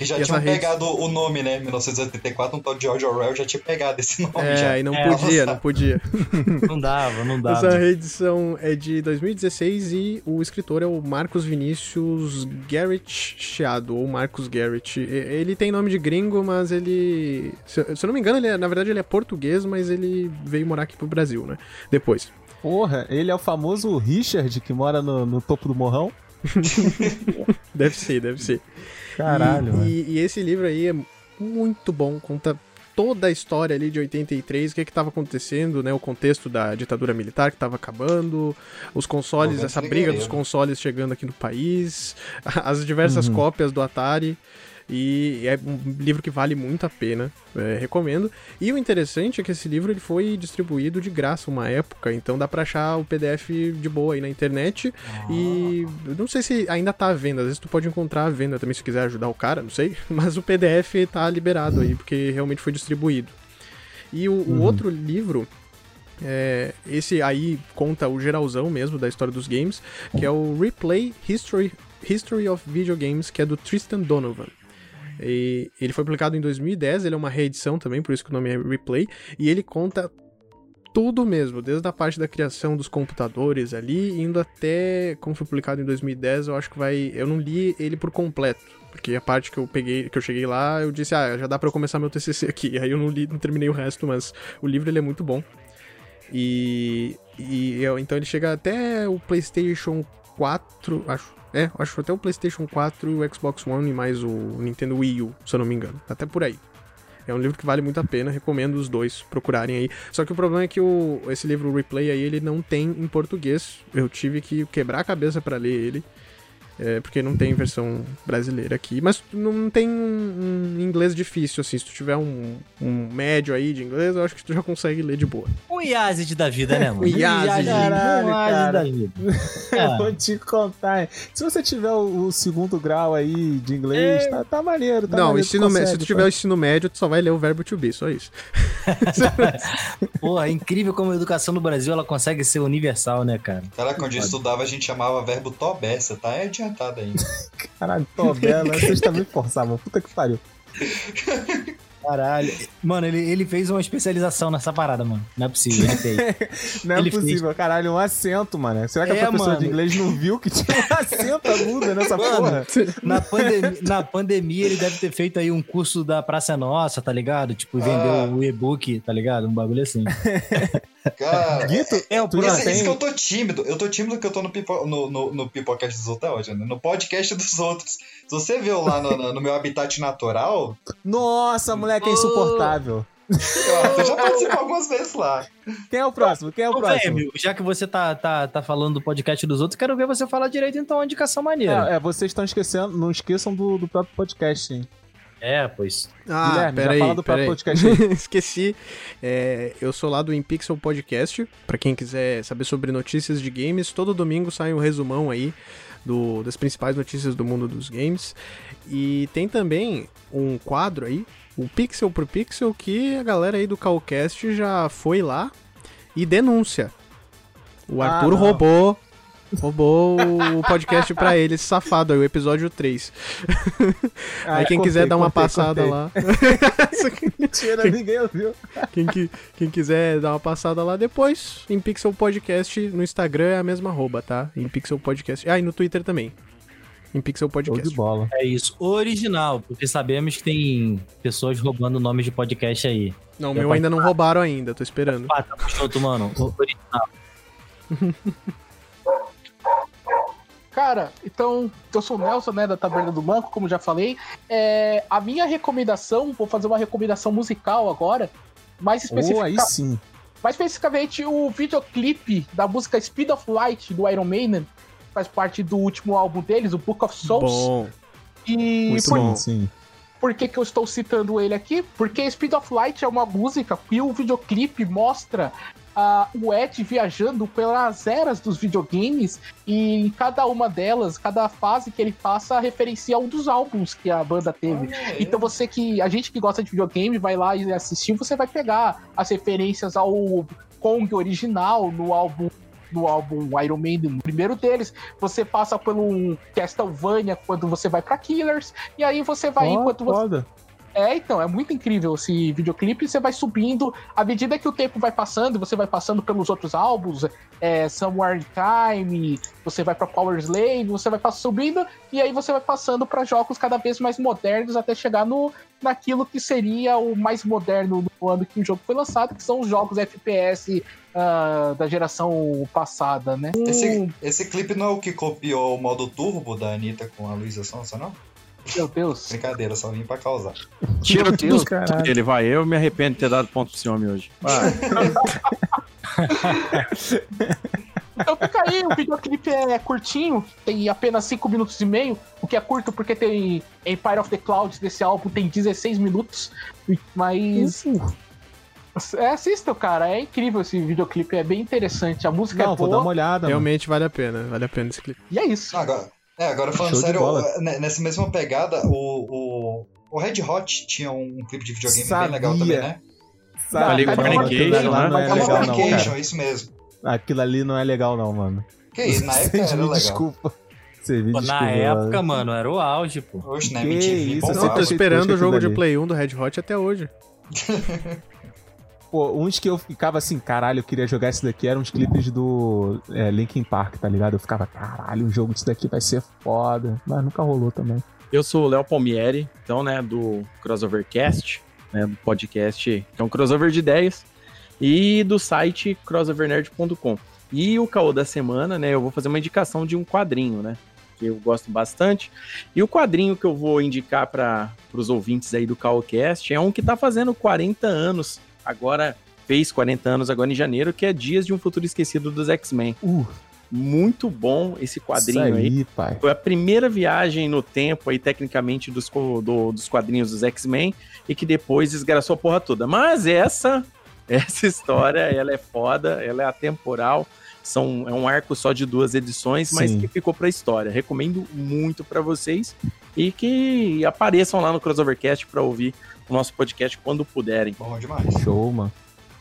E já E essa tinham rede- pegado o nome, né? 1984, um tal de George Orwell já tinha pegado esse nome já. É, e não É, podia, nossa. não podia. Não dava, não Essa dava. reedição é de 2016 e o escritor é o Marcos Vinícius Garrett Chiado, ou Marcos Garrett. Ele tem nome de gringo, mas ele. Se eu se eu não me engano, ele é- na verdade ele é português, mas ele veio morar aqui pro Brasil, né? Depois. Porra, ele é o famoso Richard que mora no, no topo do morrão? Deve ser, deve ser. Caralho, e, mano. e, e esse livro aí é muito bom, conta toda a história ali de 83, o que que tava acontecendo, né, o contexto da ditadura militar que tava acabando, os consoles, essa briga dos consoles chegando aqui no país, as diversas Uhum. cópias do Atari. E é um livro que vale muito a pena, é, recomendo. E o interessante é que esse livro ele foi distribuído de graça uma época, então dá pra achar o PDF de boa aí na internet. E eu não sei se ainda tá à venda, às vezes tu pode encontrar à venda também se quiser ajudar o cara, não sei. Mas o PDF tá liberado aí, porque realmente foi distribuído. E o, o outro livro, é, esse aí conta o geralzão mesmo da história dos games, que é o Replay History, History of Video Games, que é do Tristan Donovan. E ele foi publicado em 2010, ele é uma reedição também, por isso que o nome é Replay, e ele conta tudo mesmo, desde a parte da criação dos computadores ali, indo até como foi publicado em 2010, eu acho que vai, eu não li ele por completo, porque a parte que eu peguei, que eu cheguei lá, eu disse, ah, já dá pra eu começar meu TCC aqui. Aí eu não li, não terminei o resto, mas o livro ele é muito bom. E, e eu- então ele chega até o PlayStation 4, acho. É, acho até o PlayStation 4 e o Xbox One e mais o Nintendo Wii U, se eu não me engano. Até por aí. É um livro que vale muito a pena, recomendo os dois procurarem aí. Só que o problema é que o, esse livro Replay aí, ele não tem em português. Eu tive que quebrar a cabeça pra ler ele. É, porque não tem versão brasileira aqui. Mas não tem um, um inglês difícil, assim. Se tu tiver um, um médio aí de inglês, eu acho que tu já consegue ler de boa. O Yazid da vida, né, mano? O Yazid. Caralho, o Yazid cara. da vida. Eu É. vou te contar. Se você tiver o, o segundo grau aí de inglês, tá, tá maneiro. Tá não, maneiro, tu ensino mé- se consegue, tu tiver pô. o ensino médio, tu só vai ler o verbo to be, só isso. Porra, é incrível como a educação no Brasil ela consegue ser universal, né, cara? Caraca, onde eu estudava a gente chamava verbo tobessa, tá adiantado ainda. Caralho, tô bela. Vocês também forçavam. Puta que pariu. Caralho. Mano, ele, ele fez uma especialização nessa parada, mano. Não é possível, ele fez. Não é Ele possível, caralho, um acento, mano. Será que a É, professora mano. de inglês não viu que tinha um acento agudo nessa Mano, porra? Na, pandemia, na pandemia, ele deve ter feito aí um curso da Praça Nossa, tá ligado? Tipo, vendeu Ah. o e-book, tá ligado? Um bagulho assim. Cara, Guito, É o tu já Isso, que eu tô tímido. Eu tô tímido que eu tô no, pipo, no, no, no Pipocast dos outros, hoje, né? no podcast dos outros. Se você viu lá no, no- no meu habitat natural, Nossa, moleque é insuportável. ó, eu já participei algumas vezes lá. Quem é o próximo? Quem é o Ô, próximo? velho, já que você tá, tá, tá falando do podcast dos outros, quero ver você falar direito, então, uma indicação maneira. É, é, vocês estão esquecendo, não esqueçam do, do próprio podcast, hein? É, pois. Ah, Guilherme, já peraí, fala do próprio podcast aí. Esqueci. É, eu sou lá do InPixel Podcast. Pra quem quiser saber sobre notícias de games, todo domingo sai um resumão aí do, das principais notícias do mundo dos games. E tem também um quadro aí, o Pixel por Pixel, que a galera aí do Calcast já foi lá e denuncia. O Ah, Arthur não. roubou. Roubou o podcast pra ele, esse safado aí, o episódio 3. Aí quem Ah, quiser dar uma passada cortei. lá. Mentira, ninguém ouviu. Quem, que- quem quiser dar uma passada lá depois, em Pixel Podcast, no Instagram é a mesma arroba, tá? Em Pixel Podcast. Ah, e no Twitter também. Em Pixel Show de Podcast. bola. É isso. Original, porque sabemos que tem pessoas roubando nomes de podcast aí. Não, o meu ainda não roubaram ainda, tô esperando. Ah, tá junto, mano. Original. Cara, então, eu sou o Nelson, né, da Taberna do Manco, como já falei. É, a minha recomendação, vou fazer uma recomendação musical agora, mais, Oh, especifica, aí sim. mais especificamente o videoclipe da música Speed of Light do Iron Maiden, faz parte do último álbum deles, o Book of Souls. Bom, e muito por, bom. Sim, sim. por que, que eu estou citando ele aqui? Porque Speed of Light é uma música que o videoclipe mostra ah, o Ed viajando pelas eras dos videogames e em cada uma delas, cada fase que ele passa referencia um dos álbuns que a banda teve. Então você que. A gente que gosta de videogame vai lá e assistir, você vai pegar as referências ao Kong original no álbum. No álbum Iron Maiden, no primeiro deles, você passa pelo Castlevania quando você vai pra Killers, e aí você vai Ó, enquanto você. É, então, é muito incrível esse videoclipe. Você vai subindo, à medida que o tempo vai passando, você vai passando pelos outros álbuns, é, Somewhere in Time, você vai pra Power Slave, você vai subindo, e aí você vai passando pra jogos cada vez mais modernos até chegar no, naquilo que seria o mais moderno no ano que o jogo foi lançado, que são os jogos FPS ah, da geração passada, né? Esse, esse clipe não é o que copiou o modo turbo da Anitta com a Luísa Sonsa, não? Meu Deus. Brincadeira, só vim pra causar. Tira tudo Deus, dele, vai. Eu me arrependo de ter dado ponto pro homem hoje. Vai. Então fica aí, o videoclipe é curtinho, tem apenas 5 minutos e meio, o que é curto porque tem Empire of the Clouds desse álbum tem 16 minutos, mas... É, assistam, cara, é incrível esse videoclipe, é bem interessante, a música Não, é vou boa, dar uma olhada. mano. Realmente vale a pena, vale a pena esse clipe. e é isso. Agora, é, agora falando sério, nessa mesma pegada, o, o, o Red Hot tinha um, um clipe de videogame Sabia. bem legal também, né? Sabe, Californication, aquilo lá né? não é legal, não, Californication, cara. isso mesmo. Aquilo ali não é legal, não, mano. Que isso, na época era legal. Desculpa. Você na mano. época, mano, era o auge, pô. Oxe, na Que MTV, isso, bom eu tô esperando o jogo de. Play 1 do Red Hot até hoje. Pô, uns que eu ficava assim, caralho, eu queria jogar esse daqui eram uns clipes do é, Linkin Park, tá ligado? Eu ficava, caralho, um jogo disso daqui vai ser foda. Mas nunca rolou também. Eu sou o Léo Palmieri, então, né, do Crossovercast, né, do podcast, que é um crossover de ideias, e do site crossovernerd.com. E o caô da semana, né, eu vou fazer uma indicação de um quadrinho, né, que eu gosto bastante. E o quadrinho que eu vou indicar para os ouvintes aí do Caocast é um que tá fazendo 40 anos, agora fez 40 anos agora em janeiro, que é Dias de um Futuro Esquecido dos X-Men. Uh, Muito bom esse quadrinho isso aí. aí, pai. Foi a primeira viagem no tempo aí, tecnicamente, dos, do- dos quadrinhos dos X-Men e que depois desgraçou a porra toda. Mas essa, essa história, ela é foda, ela é atemporal. São, é um arco só de duas edições, mas Sim. que ficou pra história. Recomendo muito pra vocês e que apareçam lá no Crossovercast pra ouvir o nosso podcast quando puderem. Bom demais. Show, mano.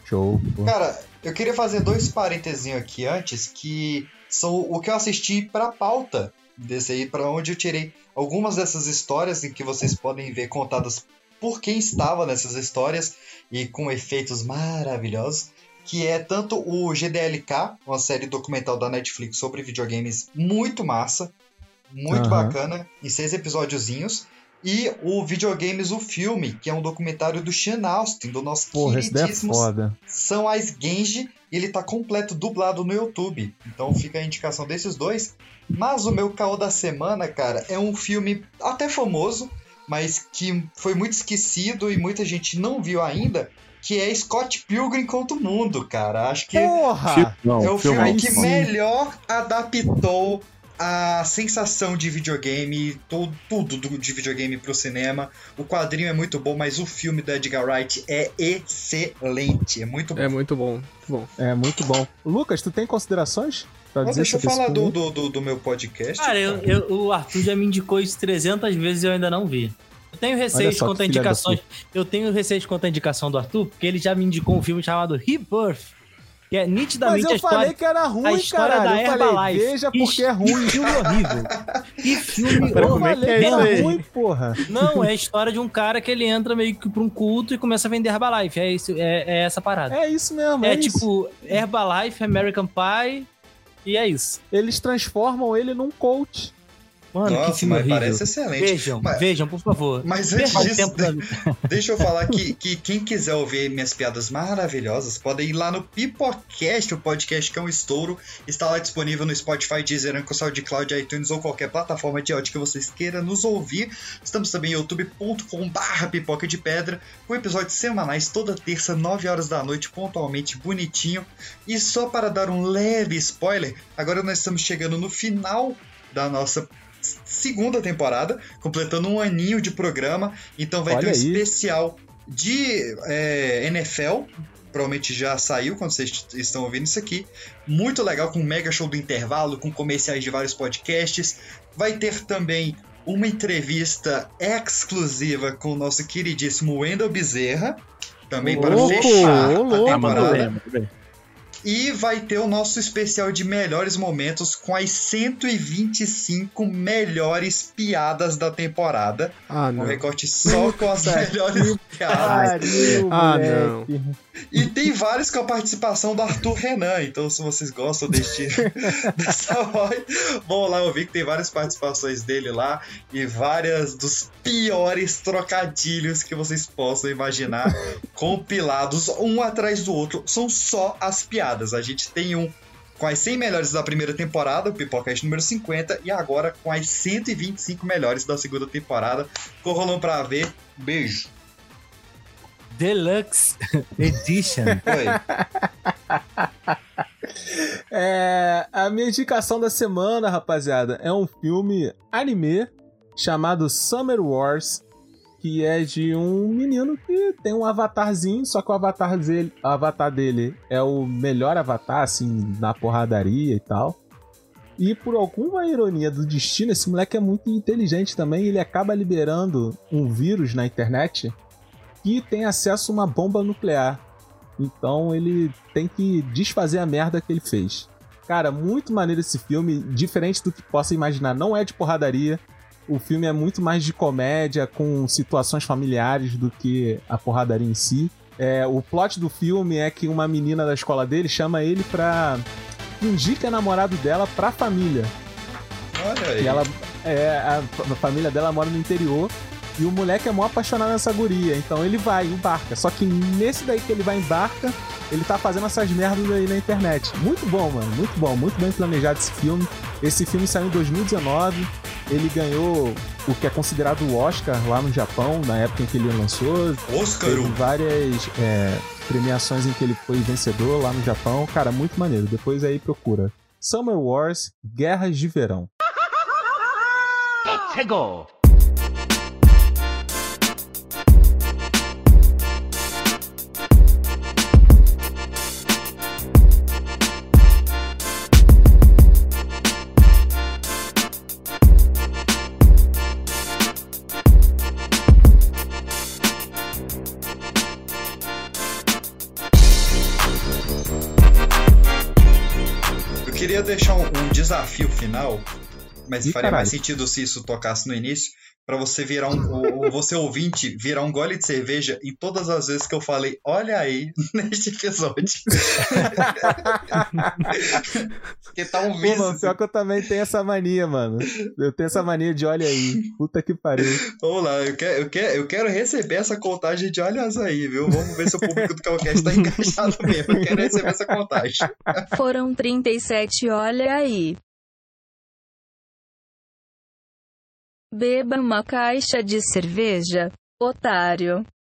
Show. pô. Cara, eu queria fazer dois parentezinhos aqui antes, que são o que eu assisti pra pauta desse aí, pra onde eu tirei algumas dessas histórias em que vocês podem ver contadas por quem estava nessas histórias e com efeitos maravilhosos, que é tanto o GDLK, uma série documental da Netflix sobre videogames muito massa, muito Aham. bacana, em seis episódiozinhos, e o Videogames, o filme, que é um documentário do Sean Austin, do nosso Porra, é queridíssimo foda. são as Genji e ele tá completo dublado no YouTube. Então fica a indicação desses dois. Mas o meu caô da semana, cara, é um filme até famoso, mas que foi muito esquecido e muita gente não viu ainda, que é Scott Pilgrim contra o Mundo, cara. Acho que Porra! Não, é o filme aí que sim. melhor adaptou a sensação de videogame, to- tudo do- de videogame pro cinema. O quadrinho é muito bom, mas o filme do Edgar Wright é excelente. É muito bom. É muito bom, muito bom. É muito bom. Lucas, tu tem considerações? Pra dizer deixa eu falar do, do, do, do meu podcast. Cara, eu, eu- o Arthur já me indicou isso 300 vezes e eu ainda não vi. Eu tenho receio só quanto que a filha da indicações. Eu tenho receio quanto a indicação do Arthur, porque ele já me indicou um filme chamado Rebirth. Que é Mas nitidamente a eu história. falei que era ruim, a história caralho. da eu falei, Herbalife. veja Que porque é ruim. Que filme horrível. Que filme é horrível. que é isso aí? ruim, porra. Não, é a história de um cara que ele entra meio que pra um culto e começa a vender Herbalife. É, isso, é, é essa parada. É isso mesmo, É, é, isso. tipo Herbalife, American Pie e é isso. Eles transformam ele num coach. Mano, que Nossa, filme mas horrível. parece excelente. Vejam, Mas- vejam, por favor. Mas antes disso, da- deixa eu falar que, que quem quiser ouvir minhas piadas maravilhosas, podem ir lá no Pipocast, o podcast que é um estouro. Está lá disponível no Spotify, Deezer, Anchor, SoundCloud, iTunes ou qualquer plataforma de áudio que vocês queiram nos ouvir. Estamos também em youtube.com.br pipoca de pedra, com episódios semanais toda terça, 9 horas da noite, pontualmente, bonitinho. E só para dar um leve spoiler, agora nós estamos chegando no final da nossa segunda temporada, completando um aninho de programa. Então vai Olha ter um aí. especial de é, NFL provavelmente já saiu quando vocês estão ouvindo isso aqui. Muito legal, com um mega show do intervalo, com comerciais de vários podcasts. Vai ter também uma entrevista exclusiva com o nosso queridíssimo Wendel Bezerra. Também para Louco, fechar louco. a Muito temporada. E vai ter o nosso especial de melhores momentos com as 125 melhores piadas da temporada. Ah, Um não. recorte só com as melhores piadas. Ah, moleque. E tem vários com a participação do Arthur Renan. Então, se vocês gostam deste, dessa voz, vão lá ouvir que tem várias participações dele lá e várias dos piores trocadilhos que vocês possam imaginar, compilados um atrás do outro. São só as piadas. A gente tem um com as 100 melhores da primeira temporada, o Pipocast número 50, e agora com as 125 melhores da segunda temporada. Corram pra ver. Beijo. Deluxe Edition. Oi. É, a minha indicação da semana, rapaziada, é um filme anime chamado Summer Wars, que é de um menino que tem um avatarzinho, só que o avatar dele, o avatar dele é o melhor avatar, assim, na porradaria e tal. E por alguma ironia do destino, esse moleque é muito inteligente também, ele acaba liberando um vírus na internet que tem acesso a uma bomba nuclear. Então ele tem que desfazer a merda que ele fez. Cara, muito maneiro esse filme, diferente do que possa imaginar, não é de porradaria. O filme é muito mais de comédia, com situações familiares do que a porradaria em si. É, o plot do filme é que uma menina da escola dele chama ele pra fingir que é namorado dela pra família. Olha aí. E ela, é, a, a família dela mora no interior e o moleque é mó apaixonado nessa guria. Então ele vai, embarca. Só que nesse daí que ele vai embarca, ele tá fazendo essas merdas aí na internet. Muito bom, mano. Muito bom. Muito bem planejado esse filme. Esse filme saiu em 2019. Ele ganhou o que é considerado o Oscar lá no Japão, na época em que ele lançou. Oscar. Teve várias é, premiações em que ele foi vencedor lá no Japão. Cara, muito maneiro. Depois aí procura. Summer Wars, Guerras de Verão. Eu queria deixar um, um desafio final, mas faria caralho. mais sentido se isso tocasse no início, pra você virar um, você ouvinte, virar um gole de cerveja em todas as vezes que eu falei, olha aí, neste episódio. Porque tá um Pô, vício. mano, pior que eu também tenho essa mania, mano. Eu tenho essa mania de olha aí. Puta que pariu. Vamos lá, eu quero, eu, quero, eu quero receber essa contagem de olhas aí, viu? Vamos ver se o público do Calcast tá encaixado mesmo. Eu quero receber essa contagem. Foram 37, olha aí. Beba uma caixa de cerveja, otário.